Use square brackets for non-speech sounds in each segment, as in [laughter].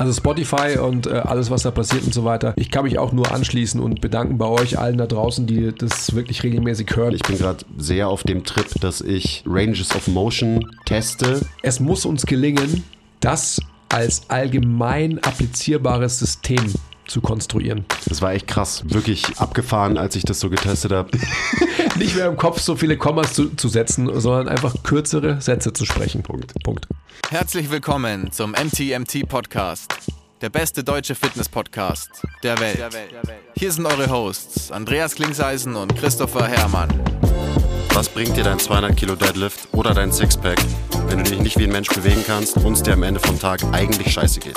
Also Spotify und äh, alles, was da passiert und so weiter. Ich kann mich auch nur anschließen und bedanken bei euch allen da draußen, die das wirklich regelmäßig hören. Ich bin gerade sehr auf dem Trip, dass ich Ranges of Motion teste. Es muss uns gelingen, das als allgemein applizierbares System zu konstruieren. Das war echt krass. Wirklich abgefahren, als ich das so getestet habe. [laughs] Nicht mehr im Kopf so viele Kommas zu, zu setzen, sondern einfach kürzere Sätze zu sprechen. Punkt. Punkt. Herzlich willkommen zum MTMT Podcast. Der beste deutsche Fitness-Podcast der Welt. Hier sind eure Hosts Andreas Klingseisen und Christopher Herrmann. Was bringt dir dein 200 Kilo Deadlift oder dein Sixpack, wenn du dich nicht wie ein Mensch bewegen kannst und es dir am Ende vom Tag eigentlich scheiße geht?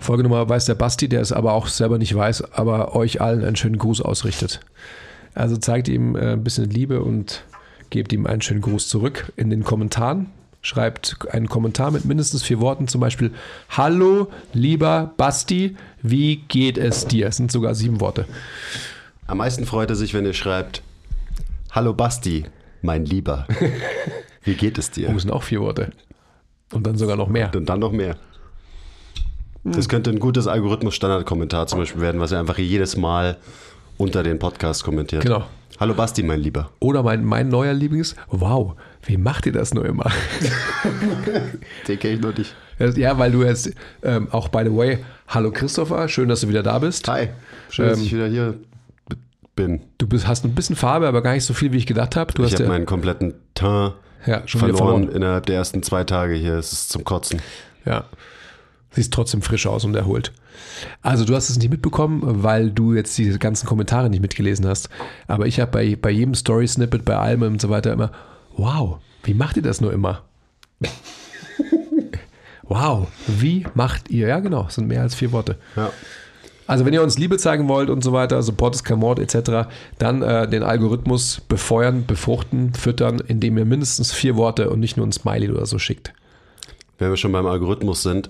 Folgenummer weiß der Basti, der es aber auch selber nicht weiß, aber euch allen einen schönen Gruß ausrichtet. Also zeigt ihm äh, ein bisschen Liebe und gebt ihm einen schönen Gruß zurück in den Kommentaren. Schreibt einen Kommentar mit mindestens vier Worten, zum Beispiel Hallo, lieber Basti, wie geht es dir? Es sind sogar sieben Worte. Am meisten freut er sich, wenn ihr schreibt Hallo Basti, mein Lieber. [laughs] Wie geht es dir? Oh, sind auch vier Worte. Und dann sogar noch mehr. Und dann noch mehr. Das könnte ein gutes Algorithmus-Standard-Kommentar zum Beispiel werden, was er einfach jedes Mal unter den Podcast kommentiert. Genau. Hallo Basti, mein Lieber. Oder mein, mein neuer Lieblings, wow, wie macht ihr das nur immer? [laughs] Den kenne ich noch nicht. Ja, weil du jetzt ähm, auch, by the way, hallo Christopher, schön, dass du wieder da bist. Hi, schön, dass Ähm, ich wieder hier bin. Du bist, hast ein bisschen Farbe, aber gar nicht so viel, wie ich gedacht habe. Du Ich hast habe ja, meinen kompletten Teint ja verloren, verloren. innerhalb der ersten zwei Tage hier. Es ist zum Kotzen. Ja. Siehst trotzdem frisch aus und erholt. Also du hast es nicht mitbekommen, weil du jetzt diese ganzen Kommentare nicht mitgelesen hast. Aber ich habe bei, bei jedem Story-Snippet, bei allem und so weiter immer, wow, wie macht ihr das nur immer? [laughs] wow, wie macht ihr? Ja, genau, es sind mehr als vier Worte. Ja. Also wenn ihr uns Liebe zeigen wollt und so weiter, Support ist kein Mord etc., dann äh, den Algorithmus befeuern, befruchten, füttern, indem ihr mindestens vier Worte und nicht nur ein Smiley oder so schickt. Wenn wir schon beim Algorithmus sind,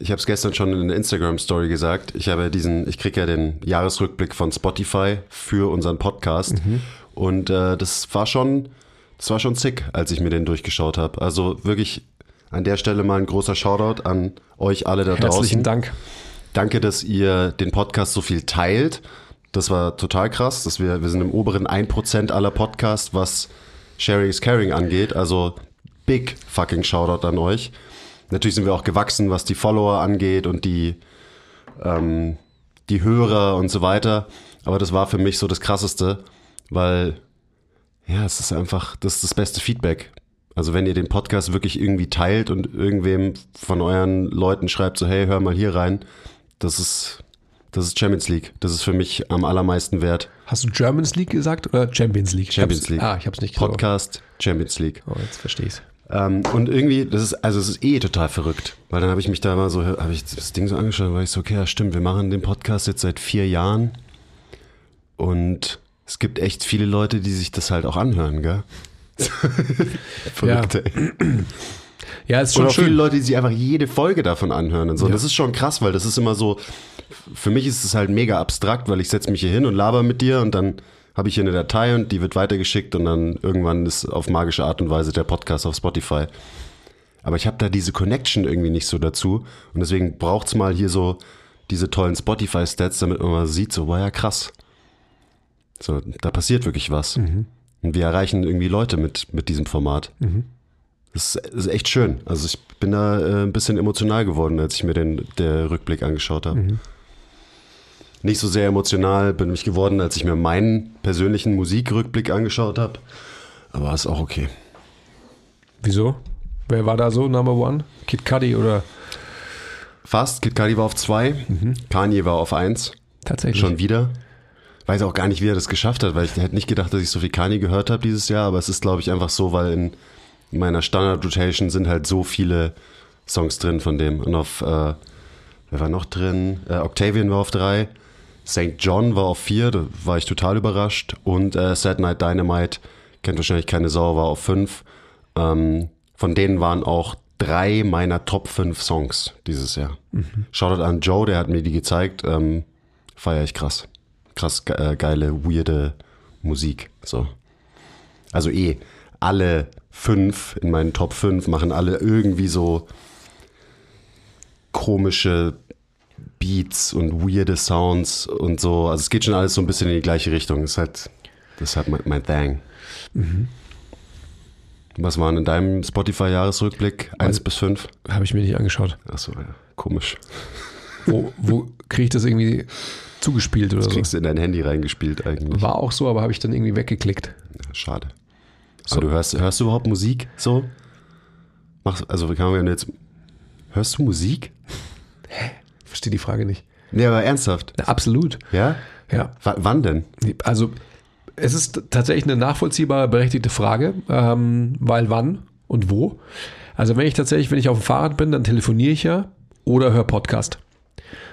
ich habe es gestern schon in der Instagram-Story gesagt. Ich habe diesen, ich kriege ja den Jahresrückblick von Spotify für unseren Podcast. Und äh, das war schon, das war schon sick, als ich mir den durchgeschaut habe. Also wirklich an der Stelle mal ein großer Shoutout an euch alle da Herzlichen draußen. Dank. Danke, dass ihr den Podcast so viel teilt. Das war total krass, dass wir, wir sind im oberen 1% aller Podcasts, was Sharing is Caring angeht. Also big fucking Shoutout an euch. Natürlich sind wir auch gewachsen, was die Follower angeht und die, ähm, die Hörer und so weiter. Aber das war für mich so das Krasseste, weil ja, es ist einfach, das ist das beste Feedback. Also wenn ihr den Podcast wirklich irgendwie teilt und irgendwem von euren Leuten schreibt, so hey, hör mal hier rein, das ist, das ist Champions League. Das ist für mich am allermeisten wert. Hast du Germans League gesagt oder Champions League? Champions hab's- League. Ah, ich habe es nicht gesagt. Podcast Champions League. Oh, jetzt verstehe ich Ähm, und irgendwie, das ist, also es ist eh total verrückt. Weil dann habe ich mich da mal so, habe ich das Ding so angeschaut und war ich so, okay, ja stimmt, wir machen den Podcast jetzt seit vier Jahren. Und es gibt echt viele Leute, die sich das halt auch anhören, gell? [laughs] Verrückt, ey. Ja, ist Und schon auch viele schön. Leute, die sich einfach jede Folge davon anhören und so. Ja. Das ist schon krass, weil das ist immer so, für mich ist es halt mega abstrakt, weil ich setze mich hier hin und laber mit dir und dann habe ich hier eine Datei und die wird weitergeschickt und dann irgendwann ist auf magische Art und Weise der Podcast auf Spotify. Aber ich habe da diese Connection irgendwie nicht so dazu und deswegen braucht's mal hier so diese tollen Spotify-Stats, damit man mal sieht, so, wow, ja krass. So, da passiert wirklich was. Und wir erreichen irgendwie Leute mit, mit diesem Format. Das ist, das ist echt schön. Also ich bin da äh, ein bisschen emotional geworden, als ich mir den der Rückblick angeschaut habe. Nicht so sehr emotional bin ich geworden, als ich mir meinen persönlichen Musikrückblick angeschaut habe. Aber ist auch okay. Wieso? Wer war da so Number One? Kid Cudi oder Fast, Kid Cudi war auf zwei, Kanye war auf eins, tatsächlich? schon wieder. Weiß auch gar nicht, wie er das geschafft hat, weil ich hätte nicht gedacht, dass ich so viel Kanye gehört habe dieses Jahr, aber es ist, glaube ich, einfach so, weil in meiner Standard-Rotation sind halt so viele Songs drin von dem. Und auf, äh, wer war noch drin? Äh, Octavian war auf drei. St. John war auf vier, da war ich total überrascht. Und äh, Sad Night Dynamite, kennt wahrscheinlich keine Sau, war auf fünf. Ähm, von denen waren auch drei meiner Top 5 Songs dieses Jahr. Mhm. Shoutout an Joe, der hat mir die gezeigt. Ähm, Feier ich krass. Krass ge äh, geile, weirde Musik. So. Also eh, alle fünf in meinen Top 5 machen alle irgendwie so komische Beats und weirde Sounds und so. Also es geht schon alles so ein bisschen in die gleiche Richtung. Das ist halt, das ist halt mein, mein Thing. Mhm. Was waren in deinem Spotify-Jahresrückblick? 1 bis 5? Habe ich mir nicht angeschaut. Achso, ja, komisch. Wo, wo kriege ich das irgendwie zugespielt oder das so? kriegst du in dein Handy reingespielt eigentlich. War auch so, aber habe ich dann irgendwie weggeklickt. Ja, schade. So. Aber du hörst, hörst du überhaupt Musik so? Machst, also kann man jetzt. Hörst du Musik? Verstehe die Frage nicht. Nee, aber ernsthaft. Na, absolut. Ja? Ja. W wann denn? Also es ist tatsächlich eine nachvollziehbare, berechtigte Frage, ähm, weil wann und wo. Also wenn ich tatsächlich, wenn ich auf dem Fahrrad bin, dann telefoniere ich ja oder höre Podcast.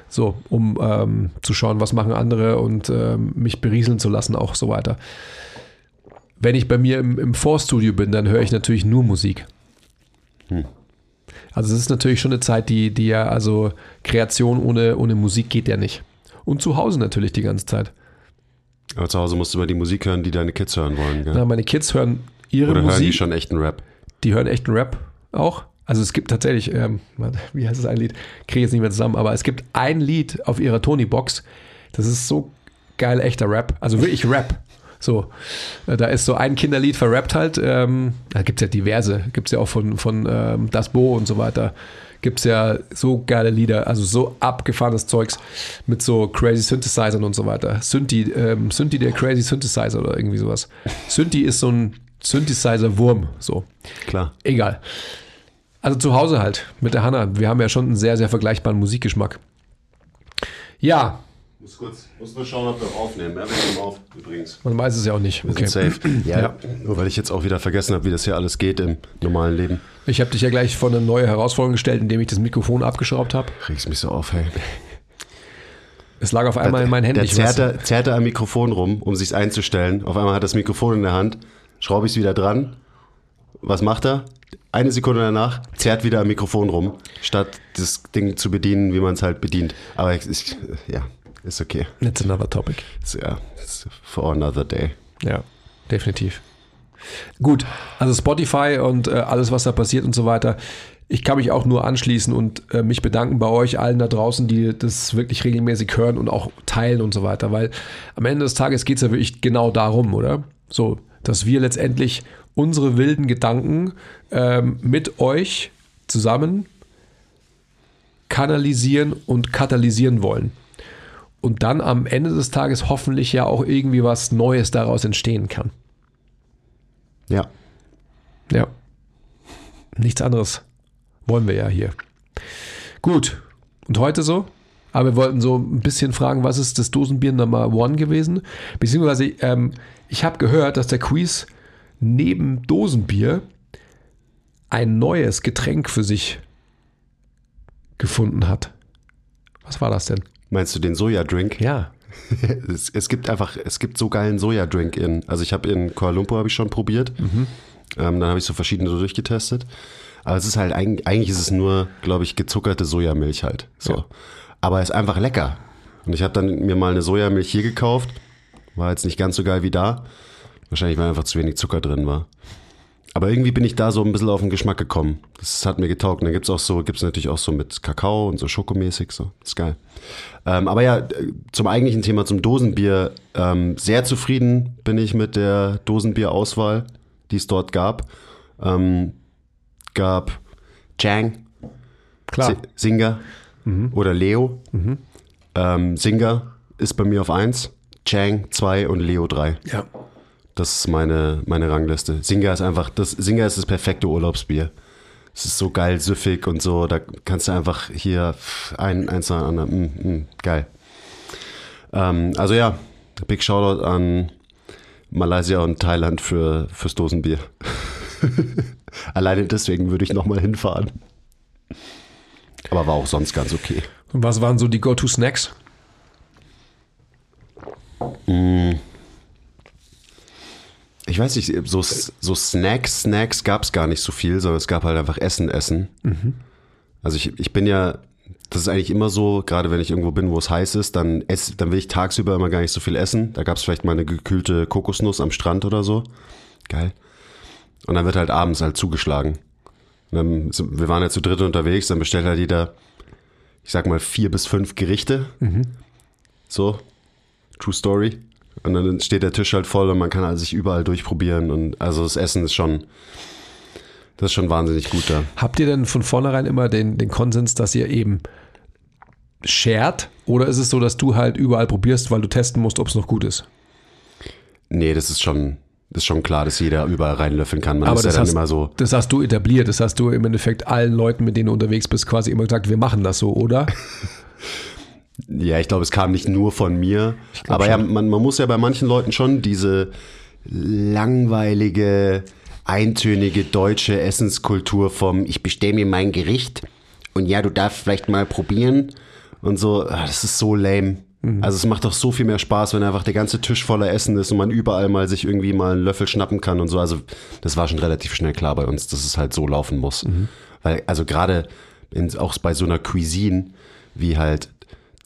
So, um ähm, zu schauen, was machen andere und ähm, mich berieseln zu lassen, auch so weiter. Wenn ich bei mir im, im Vorstudio bin, dann höre ich natürlich nur Musik. Hm. Also es ist natürlich schon eine Zeit, die, die ja, also Kreation ohne, ohne Musik geht ja nicht. Und zu Hause natürlich die ganze Zeit. Aber zu Hause musst du immer die Musik hören, die deine Kids hören wollen, gell? Na, meine Kids hören ihre Oder Musik. hören die schon echten Rap? Die hören echten Rap auch. Also es gibt tatsächlich, ähm, wie heißt das ein Lied? Kriege ich jetzt nicht mehr zusammen, aber es gibt ein Lied auf ihrer Tony-Box. Das ist so geil echter Rap. Also wirklich Rap. So, äh, da ist so ein Kinderlied verrappt halt. Ähm, da gibt es ja diverse. Gibt es ja auch von, von ähm, Das Bo und so weiter. Gibt es ja so geile Lieder, also so abgefahrenes Zeugs mit so crazy Synthesizern und so weiter. Synthi, ähm, Synthi der crazy Synthesizer oder irgendwie sowas. Synthi ist so ein Synthesizer-Wurm. So. Klar. Egal. Also zu Hause halt mit der Hanna. Wir haben ja schon einen sehr, sehr vergleichbaren Musikgeschmack. Ja, muss kurz, muss nur schauen, ob wir aufnehmen. Ja, wir nehmen auf, übrigens. man weiß es ja auch nicht. Wir Okay. sind safe. Ja, Ja. Nur weil ich jetzt auch wieder vergessen habe, wie das hier alles geht im normalen Leben. Ich habe dich ja gleich vor eine neue Herausforderung gestellt, indem ich das Mikrofon abgeschraubt habe. Regst mich so auf, hey. Es lag auf einmal in meinen Händen. Der zerrte, zerrte am Mikrofon rum, um sich's einzustellen. Auf einmal hat das Mikrofon in der Hand, schraube ich es wieder dran. Was macht er? Eine Sekunde danach zerrt wieder am Mikrofon rum, statt das Ding zu bedienen, wie man es halt bedient. Aber ich, ich, ja, ist okay. It's another topic. Ja, for another day. Ja, definitiv. Gut, also Spotify und äh, alles, was da passiert und so weiter. Ich kann mich auch nur anschließen und äh, mich bedanken bei euch allen da draußen, die das wirklich regelmäßig hören und auch teilen und so weiter, weil am Ende des Tages geht es ja wirklich genau darum, oder? So, dass wir letztendlich unsere wilden Gedanken ähm, mit euch zusammen kanalisieren und katalysieren wollen. Und dann am Ende des Tages hoffentlich ja auch irgendwie was Neues daraus entstehen kann. Ja, Ja. Nichts anderes wollen wir ja hier. Gut. Und heute so? Aber wir wollten so ein bisschen fragen, was ist das Dosenbier Nummer One gewesen? Beziehungsweise, ähm, ich habe gehört, dass der Quiz neben Dosenbier ein neues Getränk für sich gefunden hat. Was war das denn? Meinst du den Sojadrink? Ja. [laughs] es, es gibt einfach, es gibt so geilen Sojadrink in. Also ich habe in Kuala Lumpur habe ich schon probiert. Ähm, dann habe ich so verschiedene so durchgetestet. Aber es ist halt eigentlich, eigentlich ist es nur, glaube ich, gezuckerte Sojamilch halt. So. Ja. Aber es ist einfach lecker. Und ich habe dann mir mal eine Sojamilch hier gekauft. War jetzt nicht ganz so geil wie da. Wahrscheinlich, weil einfach zu wenig Zucker drin war. Aber irgendwie bin ich da so ein bisschen auf den Geschmack gekommen. Das hat mir getaugt. Und dann gibt's auch so, gibt's natürlich auch so mit Kakao und so schokomäßig. So. Das ist geil. Ähm, aber ja, äh, zum eigentlichen Thema, zum Dosenbier. Ähm, sehr zufrieden bin ich mit der Dosenbierauswahl, die es dort gab. Ähm, gab Chang, Klar. Si- Singer oder Leo. Ähm, Singer ist bei mir auf 1, Chang 2 und Leo 3. Ja. Das ist meine, meine Rangliste. Singer ist einfach, das Singer ist das perfekte Urlaubsbier. Es ist so geil süffig und so, da kannst du einfach hier ein, eins nach dem anderen, mm, mm, geil. Ähm, also ja, Big Shoutout an Malaysia und Thailand für, fürs Dosenbier. [laughs] Alleine deswegen würde ich nochmal hinfahren. Aber war auch sonst ganz okay. Und was waren so die Go-To-Snacks? Ich weiß nicht, so, so Snacks, Snacks gab es gar nicht so viel, sondern es gab halt einfach Essen, Essen. Also ich, ich bin ja, das ist eigentlich immer so, gerade wenn ich irgendwo bin, wo es heiß ist, dann, ess, dann will ich tagsüber immer gar nicht so viel essen. Da gab es vielleicht mal eine gekühlte Kokosnuss am Strand oder so. Geil. Und dann wird halt abends halt zugeschlagen. Dann, wir waren ja zu dritt unterwegs, dann bestellt halt jeder, ich sag mal, vier bis fünf Gerichte. So, True Story. Und dann steht der Tisch halt voll und man kann halt sich überall durchprobieren. Und also das Essen ist schon, das ist schon wahnsinnig gut da. Habt ihr denn von vornherein immer den, den Konsens, dass ihr eben shared? Oder ist es so, dass du halt überall probierst, weil du testen musst, ob es noch gut ist? Nee, das ist schon, das ist schon klar, dass jeder überall reinlöffeln kann. Man Aber ist ja das dann hast, immer so. das hast du etabliert. Das hast du im Endeffekt allen Leuten, mit denen du unterwegs bist, quasi immer gesagt, wir machen das so, oder? [laughs] Ja, ich glaube, es kam nicht nur von mir. Aber ja, man, man muss ja bei manchen Leuten schon diese langweilige, eintönige deutsche Essenskultur vom Ich bestelle mir mein Gericht und ja, du darfst vielleicht mal probieren und so. ah, Das ist so lame. Also es macht doch so viel mehr Spaß, wenn einfach der ganze Tisch voller Essen ist und man überall mal sich irgendwie mal einen Löffel schnappen kann und so. Also das war schon relativ schnell klar bei uns, dass es halt so laufen muss. Weil, also gerade auch bei so einer Cuisine wie halt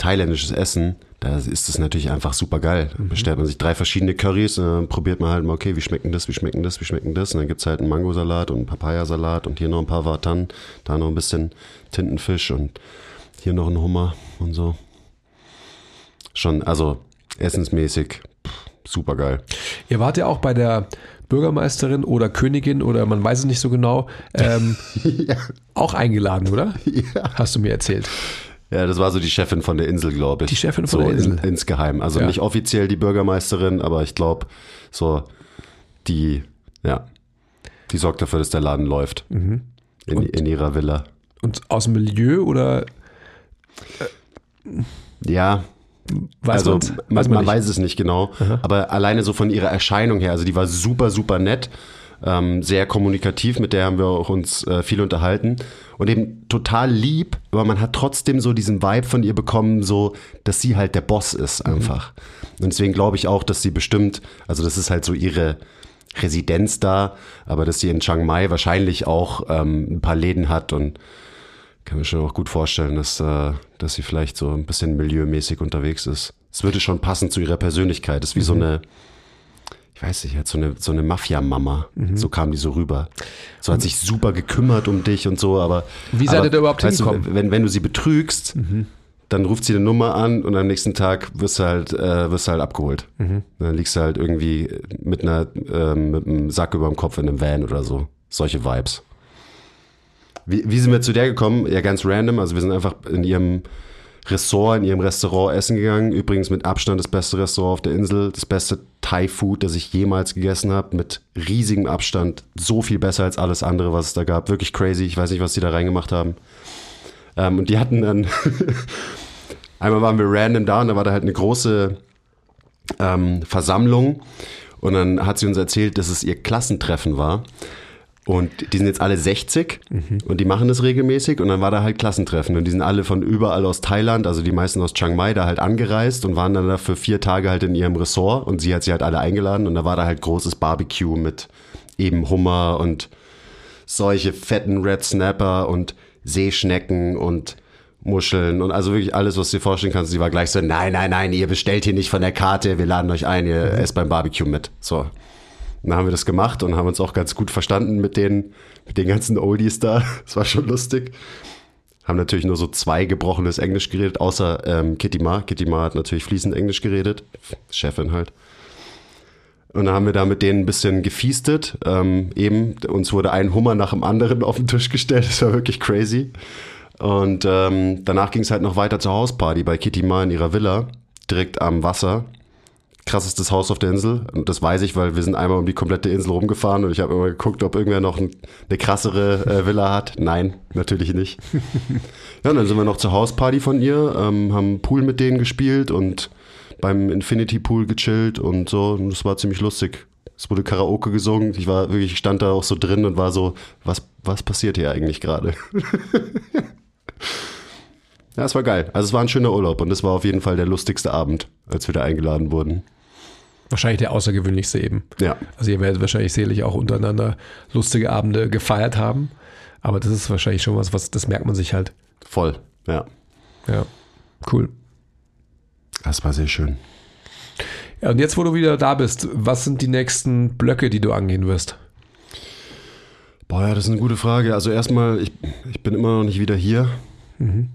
thailändisches Essen, da ist es natürlich einfach super geil. Bestellt man sich drei verschiedene Currys, und dann probiert man halt mal, okay, wie schmecken das, wie schmecken das, wie schmecken das. Und dann gibt's halt einen Mangosalat und einen Papayasalat und hier noch ein paar Watan, da noch ein bisschen Tintenfisch und hier noch ein Hummer und so. Schon, also essensmäßig super geil. Ihr wart ja auch bei der Bürgermeisterin oder Königin oder man weiß es nicht so genau, ähm, [laughs] auch eingeladen, oder? [laughs] Ja. Hast du mir erzählt. Ja, das war so die Chefin von der Insel, glaube ich. Die Chefin von so der Insel. In, insgeheim. Also Ja. nicht offiziell die Bürgermeisterin, aber ich glaube, so die, ja, die sorgt dafür, dass der Laden läuft. Mhm. In, in ihrer Villa. Und aus dem Milieu oder Ja, weiß also man, Weiß man, nicht. weiß es nicht genau, aber alleine so von ihrer Erscheinung her, also die war super, super nett, ähm, sehr kommunikativ, mit der haben wir auch uns äh, viel unterhalten und eben total lieb, aber man hat trotzdem so diesen Vibe von ihr bekommen, so, dass sie halt der Boss ist einfach. Und deswegen glaube ich auch, dass sie bestimmt, also das ist halt so ihre Residenz da, aber dass sie in Chiang Mai wahrscheinlich auch ähm, ein paar Läden hat und kann mir schon auch gut vorstellen, dass, äh, dass sie vielleicht so ein bisschen milieumäßig unterwegs ist. Es würde schon passen zu ihrer Persönlichkeit. Das ist wie Mhm. so eine, ich weiß nicht, halt so eine, so eine Mafia-Mama. Mhm. So kam die so rüber. So hat sich super gekümmert um dich und so, aber. Wie seid ihr da überhaupt weißt du, hingekommen? wenn, wenn du sie betrügst, Mhm. dann ruft sie eine Nummer an und am nächsten Tag wirst du halt, äh, wirst du halt abgeholt. Mhm. Dann liegst du halt irgendwie mit einer, ähm, mit einem Sack über dem Kopf in einem Van oder so. Solche Vibes. Wie, wie sind wir zu der gekommen? Ja, ganz random. Also wir sind einfach in ihrem Ressort, in ihrem Restaurant essen gegangen. Übrigens mit Abstand das beste Restaurant auf der Insel. Das beste Thai-Food, das ich jemals gegessen habe. Mit riesigem Abstand. So viel besser als alles andere, was es da gab. Wirklich crazy. Ich weiß nicht, was die da reingemacht haben. Ähm, und die hatten dann... [laughs] Einmal waren wir random da und da war da halt eine große ähm, Versammlung. Und dann hat sie uns erzählt, dass es ihr Klassentreffen war. Und die sind jetzt alle 60 und die machen das regelmäßig. Und dann war da halt Klassentreffen. Und die sind alle von überall aus Thailand, also die meisten aus Chiang Mai, da halt angereist und waren dann da für vier Tage halt in ihrem Ressort. Und sie hat sie halt alle eingeladen. Und da war da halt großes Barbecue mit eben Hummer und solche fetten Red Snapper und Seeschnecken und Muscheln und also wirklich alles, was du dir vorstellen kannst. Sie war gleich so, nein, nein, nein, ihr bestellt hier nicht von der Karte, wir laden euch ein, ihr esst beim Barbecue mit. So. Dann haben wir das gemacht und haben uns auch ganz gut verstanden mit den, mit den ganzen Oldies da. [laughs] Das war schon lustig. Haben natürlich nur so zwei gebrochenes Englisch geredet, außer ähm, Kitty Ma. Kitty Ma hat natürlich fließend Englisch geredet. Chefin halt. Und dann haben wir da mit denen ein bisschen gefiestet. Ähm, eben, uns wurde ein Hummer nach dem anderen auf den Tisch gestellt. [laughs] Das war wirklich crazy. Und ähm, danach ging es halt noch weiter zur Hausparty bei Kitty Ma in ihrer Villa, direkt am Wasser. Krassestes Haus auf der Insel. Und das weiß ich, weil wir sind einmal um die komplette Insel rumgefahren und ich habe immer geguckt, ob irgendwer noch ein, eine krassere äh, Villa hat. Nein, natürlich nicht. [laughs] ja, und dann sind wir noch zur Hausparty von ihr, ähm, haben Pool mit denen gespielt und beim Infinity Pool gechillt und so. Und das war ziemlich lustig. Es wurde Karaoke gesungen. Ich war wirklich, ich stand da auch so drin und war so, was, was passiert hier eigentlich gerade? [laughs] ja, es war geil. Also es war ein schöner Urlaub und es war auf jeden Fall der lustigste Abend, als wir da eingeladen wurden. Wahrscheinlich der außergewöhnlichste eben. Ja. Also ihr werdet wahrscheinlich sicherlich auch untereinander lustige Abende gefeiert haben. Aber das ist wahrscheinlich schon was, was das merkt man sich halt. Voll, ja. Ja. Cool. Das war sehr schön. Ja, und jetzt, wo du wieder da bist, was sind die nächsten Blöcke, die du angehen wirst? Boah, ja, das ist eine gute Frage. Also erstmal, ich, ich bin immer noch nicht wieder hier.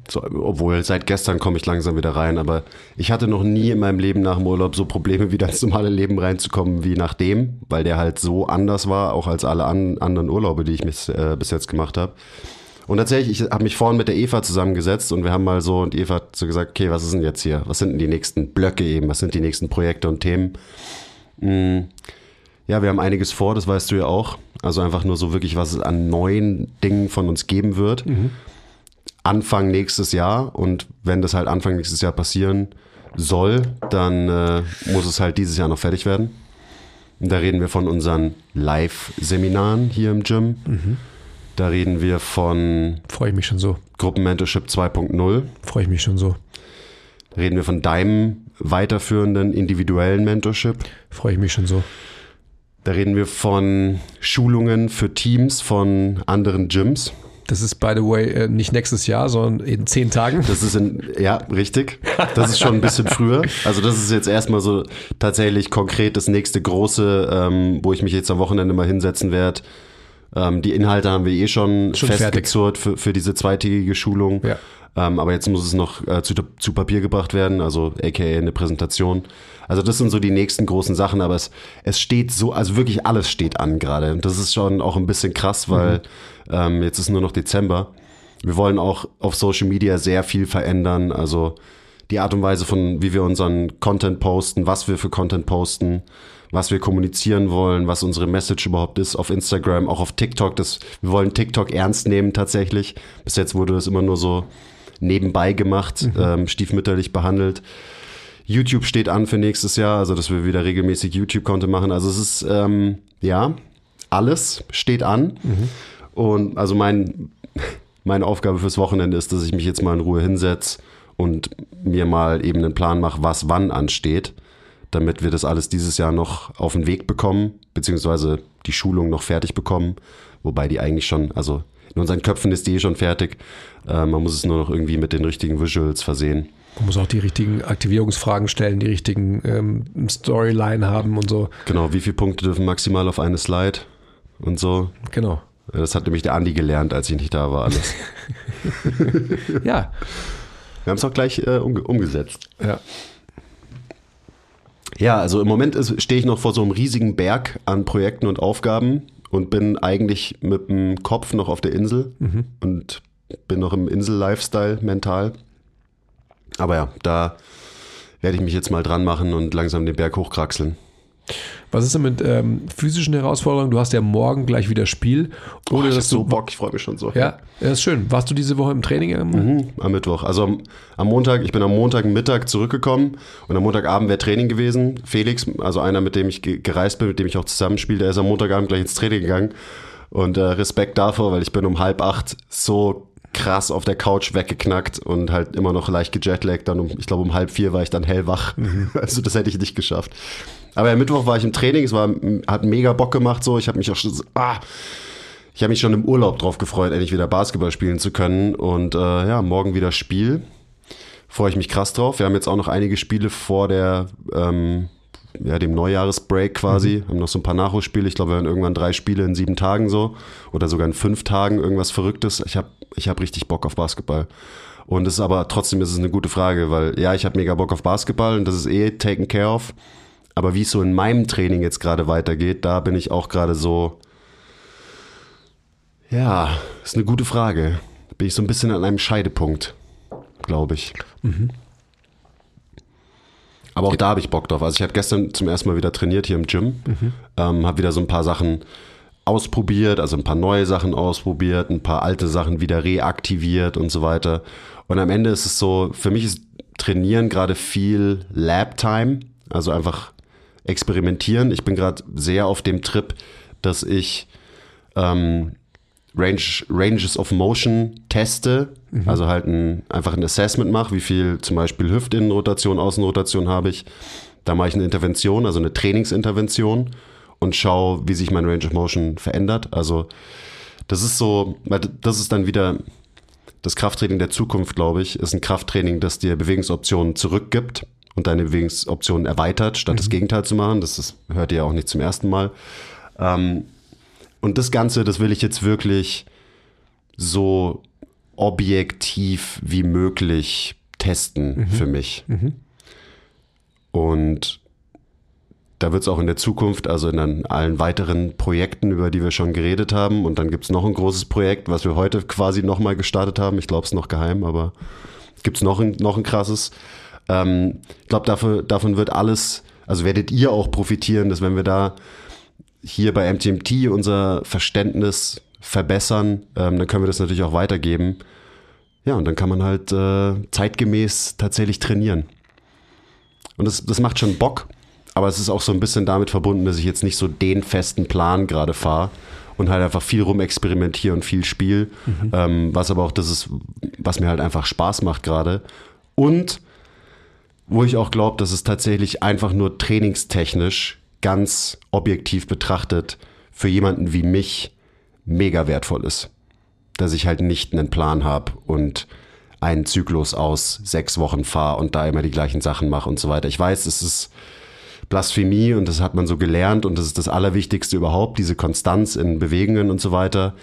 So, obwohl, seit gestern komme ich langsam wieder rein. Aber ich hatte noch nie in meinem Leben nach dem Urlaub so Probleme, [laughs] wieder ins normale Leben reinzukommen wie nach dem, weil der halt so anders war, auch als alle an, anderen Urlaube, die ich mis, äh, bis jetzt gemacht habe. Und tatsächlich, ich habe mich vorhin mit der Eva zusammengesetzt und wir haben mal so, und Eva hat so gesagt, okay, was ist denn jetzt hier? Was sind denn die nächsten Blöcke eben? Was sind die nächsten Projekte und Themen? Mm, Ja, wir haben einiges vor, das weißt du ja auch. Also einfach nur so wirklich, was es an neuen Dingen von uns geben wird. Anfang nächstes Jahr. Und wenn das halt Anfang nächstes Jahr passieren soll, dann äh, muss es halt dieses Jahr noch fertig werden. Und da reden wir von unseren Live-Seminaren hier im Gym. Da reden wir von Freue ich mich schon so. Gruppenmentorship 2.0. Freue ich mich schon so. Da reden wir von deinem weiterführenden individuellen Mentorship. Freue ich mich schon so. Da reden wir von Schulungen für Teams von anderen Gyms. Das ist, by the way, äh, nicht nächstes Jahr, sondern in zehn Tagen. Das ist in, ja, richtig. Das ist schon ein bisschen früher. Also das ist jetzt erstmal so tatsächlich konkret das nächste große, ähm, wo ich mich jetzt am Wochenende mal hinsetzen werde. Ähm, die Inhalte haben wir eh schon, Schon festgezurrt für, für diese zweitägige Schulung. Ja. Ähm, aber jetzt muss es noch äh, zu, zu Papier gebracht werden, also aka eine Präsentation. Also das sind so die nächsten großen Sachen, aber es, es steht so, also wirklich alles steht an gerade. Und das ist schon auch ein bisschen krass, weil ähm, jetzt ist nur noch Dezember. Wir wollen auch auf Social Media sehr viel verändern. Also die Art und Weise von, wie wir unseren Content posten, was wir für Content posten, was wir kommunizieren wollen, was unsere Message überhaupt ist auf Instagram, auch auf TikTok. Das, wir wollen TikTok ernst nehmen tatsächlich. Bis jetzt wurde das immer nur so nebenbei gemacht, ähm, stiefmütterlich behandelt. YouTube steht an für nächstes Jahr, also dass wir wieder regelmäßig YouTube-Content machen. Also es ist, ähm, ja, alles steht an. Und also mein, meine Aufgabe fürs Wochenende ist, dass ich mich jetzt mal in Ruhe hinsetze und mir mal eben einen Plan mache, was wann ansteht, damit wir das alles dieses Jahr noch auf den Weg bekommen, beziehungsweise die Schulung noch fertig bekommen, wobei die eigentlich schon, also in unseren Köpfen ist die eh schon fertig. Äh, man muss es nur noch irgendwie mit den richtigen Visuals versehen. Man muss auch die richtigen Aktivierungsfragen stellen, die richtigen ähm, Storyline haben und so. Genau, wie viele Punkte dürfen maximal auf eine Slide und so. Genau. Das hat nämlich der Andi gelernt, als ich nicht da war, alles. [laughs] Ja, Wir haben es auch gleich äh, umge umgesetzt. ja. Ja, also im Moment stehe ich noch vor so einem riesigen Berg an Projekten und Aufgaben und bin eigentlich mit dem Kopf noch auf der Insel und bin noch im Insel-Lifestyle mental. Aber ja, da werde ich mich jetzt mal dran machen und langsam den Berg hochkraxeln. Was ist denn mit ähm, physischen Herausforderungen? Du hast ja morgen gleich wieder Spiel. Oh, Ohne ich hab dass du. so Bock, ich freue mich schon so. Ja, ja, ist schön. Warst du diese Woche im Training? Mhm, am Mittwoch. Also am, am Montag, ich bin am Montagmittag zurückgekommen und am Montagabend wäre Training gewesen. Felix, also einer, mit dem ich ge- gereist bin, mit dem ich auch zusammenspiele, der ist am Montagabend gleich ins Training gegangen. Und äh, Respekt davor, weil ich bin um halb acht so krass auf der Couch weggeknackt und halt immer noch leicht gejetlaggt. Dann um, ich glaube um halb vier war ich dann hellwach. [laughs] Also das hätte ich nicht geschafft. Aber am Mittwoch war ich im Training, es war, hat mega Bock gemacht so. Ich habe mich auch schon, ah, ich habe mich schon im Urlaub drauf gefreut, endlich wieder Basketball spielen zu können. Und äh, ja, morgen wieder Spiel. Freue ich mich krass drauf. Wir haben jetzt auch noch einige Spiele vor der, ähm, ja, dem Neujahresbreak quasi. Haben noch so ein paar Nachholspiele. Ich glaube, wir haben irgendwann drei Spiele in sieben Tagen so. Oder sogar in fünf Tagen, irgendwas Verrücktes. Ich habe ich hab richtig Bock auf Basketball. Und es ist aber trotzdem ist es eine gute Frage, weil ja, ich habe mega Bock auf Basketball und das ist eh taken care of. Aber wie es so in meinem Training jetzt gerade weitergeht, da bin ich auch gerade so, ja, ist eine gute Frage. Bin ich so ein bisschen an einem Scheidepunkt, glaube ich. Aber auch da habe ich Bock drauf. Also ich habe gestern zum ersten Mal wieder trainiert hier im Gym. Ähm, habe wieder so ein paar Sachen ausprobiert, also ein paar neue Sachen ausprobiert, ein paar alte Sachen wieder reaktiviert und so weiter. Und am Ende ist es so, für mich ist Trainieren gerade viel Lab-Time, also einfach experimentieren. Ich bin gerade sehr auf dem Trip, dass ich ähm, Range, Ranges of Motion teste, also halt ein, einfach ein Assessment mache, wie viel zum Beispiel Hüftinnenrotation, Außenrotation habe ich. Da mache ich eine Intervention, also eine Trainingsintervention und schaue, wie sich mein Range of Motion verändert. Also das ist so, das ist dann wieder das Krafttraining der Zukunft, glaube ich, ist ein Krafttraining, das dir Bewegungsoptionen zurückgibt und deine Bewegungsoptionen erweitert, statt das Gegenteil zu machen. Das ist, hört ihr ja auch nicht zum ersten Mal. Ähm, und das Ganze, das will ich jetzt wirklich so objektiv wie möglich testen für mich. Und da wird es auch in der Zukunft, also in allen weiteren Projekten, über die wir schon geredet haben, und dann gibt es noch ein großes Projekt, was wir heute quasi nochmal gestartet haben. Ich glaube, es ist noch geheim, aber gibt es noch ein, noch ein krasses. Ähm, ich glaube, davon wird alles, also werdet ihr auch profitieren, dass wenn wir da hier bei MTMT unser Verständnis verbessern, ähm, dann können wir das natürlich auch weitergeben. Ja, und dann kann man halt äh, zeitgemäß tatsächlich trainieren. Und das, das macht schon Bock, aber es ist auch so ein bisschen damit verbunden, dass ich jetzt nicht so den festen Plan gerade fahre und halt einfach viel rumexperimentiere und viel Spiel, ähm, was aber auch das ist, was mir halt einfach Spaß macht gerade. Und wo ich auch glaube, dass es tatsächlich einfach nur trainingstechnisch ganz objektiv betrachtet für jemanden wie mich mega wertvoll ist. Dass ich halt nicht einen Plan habe und einen Zyklus aus sechs Wochen fahre und da immer die gleichen Sachen mache und so weiter. Ich weiß, es ist Blasphemie und das hat man so gelernt und das ist das Allerwichtigste überhaupt, diese Konstanz in Bewegungen und so weiter.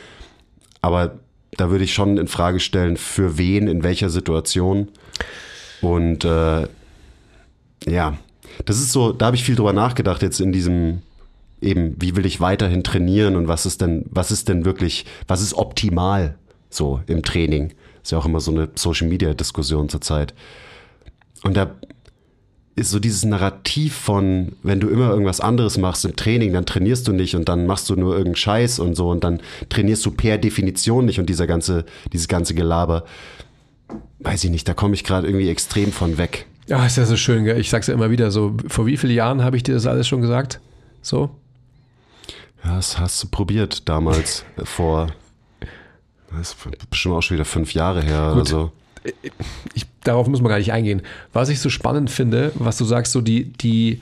Aber da würde ich schon in Frage stellen, für wen, in welcher Situation. Und äh, ja, das ist so, da habe ich viel drüber nachgedacht jetzt in diesem eben, wie will ich weiterhin trainieren und was ist denn, was ist denn wirklich, was ist optimal so im Training? Ist ja auch immer so eine Social Media Diskussion zurzeit. Und da ist so dieses Narrativ von, wenn du immer irgendwas anderes machst im Training, dann trainierst du nicht und dann machst du nur irgendeinen Scheiß und so und dann trainierst du per Definition nicht und dieser ganze, dieses ganze Gelaber, weiß ich nicht, da komme ich gerade irgendwie extrem von weg. Ja, ist ja so schön, gell? Ich sag's ja immer wieder so. Vor wie vielen Jahren habe ich dir das alles schon gesagt? So? Ja, das hast du probiert damals vor, das ist bestimmt auch schon wieder fünf Jahre her oder Gut. so. ich, darauf muss man gar nicht eingehen. Was ich so spannend finde, was du sagst, so die, die,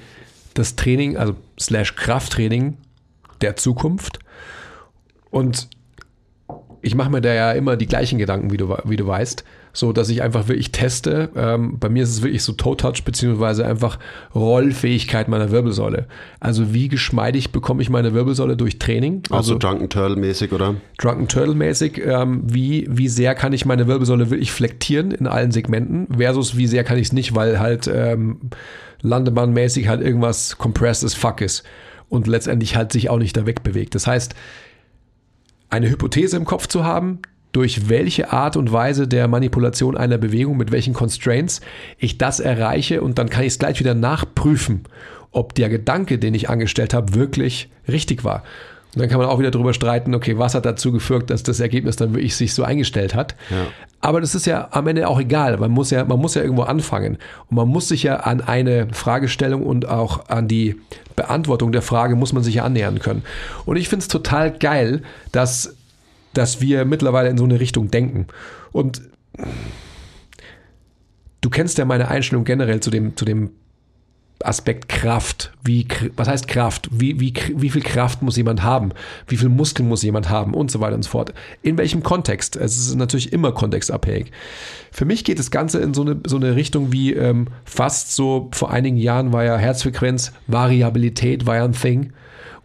das Training, also slash Krafttraining der Zukunft. Und ich mache mir da ja immer die gleichen Gedanken, wie du, wie du weißt. So, dass ich einfach wirklich teste. Ähm, bei mir ist es wirklich so Toe-Touch, beziehungsweise einfach Rollfähigkeit meiner Wirbelsäule. Also, wie geschmeidig bekomme ich meine Wirbelsäule durch Training? Also, so Drunken Turtle mäßig, oder? Drunken Turtle-mäßig, ähm, wie, wie sehr kann ich meine Wirbelsäule wirklich flektieren in allen Segmenten, versus wie sehr kann ich es nicht, weil halt ähm, Landebahn-mäßig halt irgendwas compressed as fuck ist und letztendlich halt sich auch nicht da wegbewegt. Das heißt, eine Hypothese im Kopf zu haben, durch welche Art und Weise der Manipulation einer Bewegung, mit welchen Constraints ich das erreiche und dann kann ich es gleich wieder nachprüfen, ob der Gedanke, den ich angestellt habe, wirklich richtig war. Und dann kann man auch wieder darüber streiten, okay, was hat dazu geführt, dass das Ergebnis dann wirklich sich so eingestellt hat. Ja. Aber das ist ja am Ende auch egal. Man muss ja, man muss ja irgendwo anfangen. Und man muss sich ja an eine Fragestellung und auch an die Beantwortung der Frage muss man sich ja annähern können. Und ich finde es total geil, dass, dass wir mittlerweile in so eine Richtung denken. Und du kennst ja meine Einstellung generell zu dem, zu dem Aspekt Kraft. Wie, was heißt Kraft? Wie, wie, wie viel Kraft muss jemand haben? Wie viel Muskeln muss jemand haben? Und so weiter und so fort. In welchem Kontext? Es ist natürlich immer kontextabhängig. Für mich geht das Ganze in so eine, so eine Richtung wie ähm, fast so vor einigen Jahren war ja Herzfrequenz, Variabilität war ja ein Thing.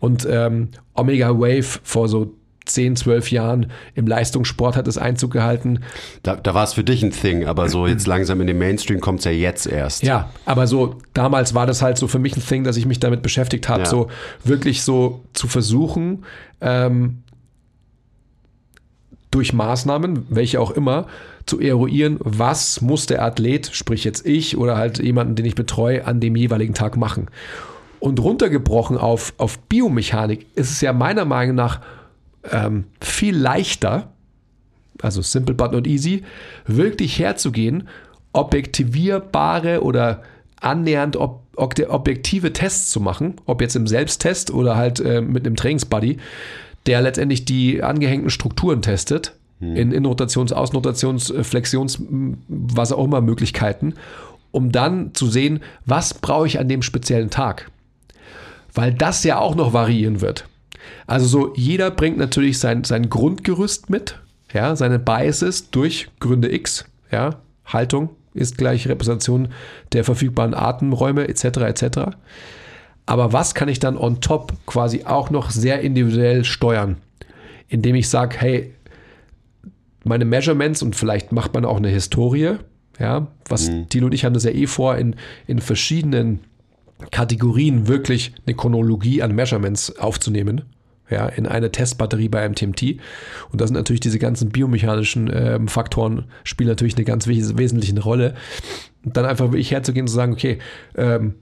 Und ähm, Omega Wave vor so 10, 12 Jahren im Leistungssport hat es Einzug gehalten. Da, da war es für dich ein Thing, aber so jetzt langsam in den Mainstream kommt es ja jetzt erst. Ja, aber so damals war das halt so für mich ein Thing, dass ich mich damit beschäftigt habe, Ja. so wirklich so zu versuchen, ähm, durch Maßnahmen, welche auch immer, zu eruieren, was muss der Athlet, sprich jetzt ich oder halt jemanden, den ich betreue, an dem jeweiligen Tag machen. Und runtergebrochen auf, auf Biomechanik ist es ja meiner Meinung nach ähm, viel leichter, also simple but not easy, wirklich herzugehen, objektivierbare oder annähernd ob, ob, objektive Tests zu machen, ob jetzt im Selbsttest oder halt äh, mit einem Trainingsbuddy, der letztendlich die angehängten Strukturen testet, in Innenrotations-, Außenrotations-, äh, Flexions-, was auch immer Möglichkeiten, um dann zu sehen, was brauche ich an dem speziellen Tag. Weil das ja auch noch variieren wird. Also so, jeder bringt natürlich sein, sein Grundgerüst mit, ja, seine Biases durch Gründe X, ja, Haltung ist gleich Repräsentation der verfügbaren Atemräume etc. etc. Aber was kann ich dann on top quasi auch noch sehr individuell steuern? Indem ich sage, hey, meine Measurements und vielleicht macht man auch eine Historie, ja, was Thilo und ich haben das ja eh vor, in, in verschiedenen Kategorien wirklich eine Chronologie an Measurements aufzunehmen. Ja, in eine Testbatterie bei MTMT. Und da sind natürlich diese ganzen biomechanischen ähm, Faktoren spielen natürlich eine ganz wes wesentliche Rolle. Und dann einfach wirklich herzugehen und zu sagen, okay, ähm,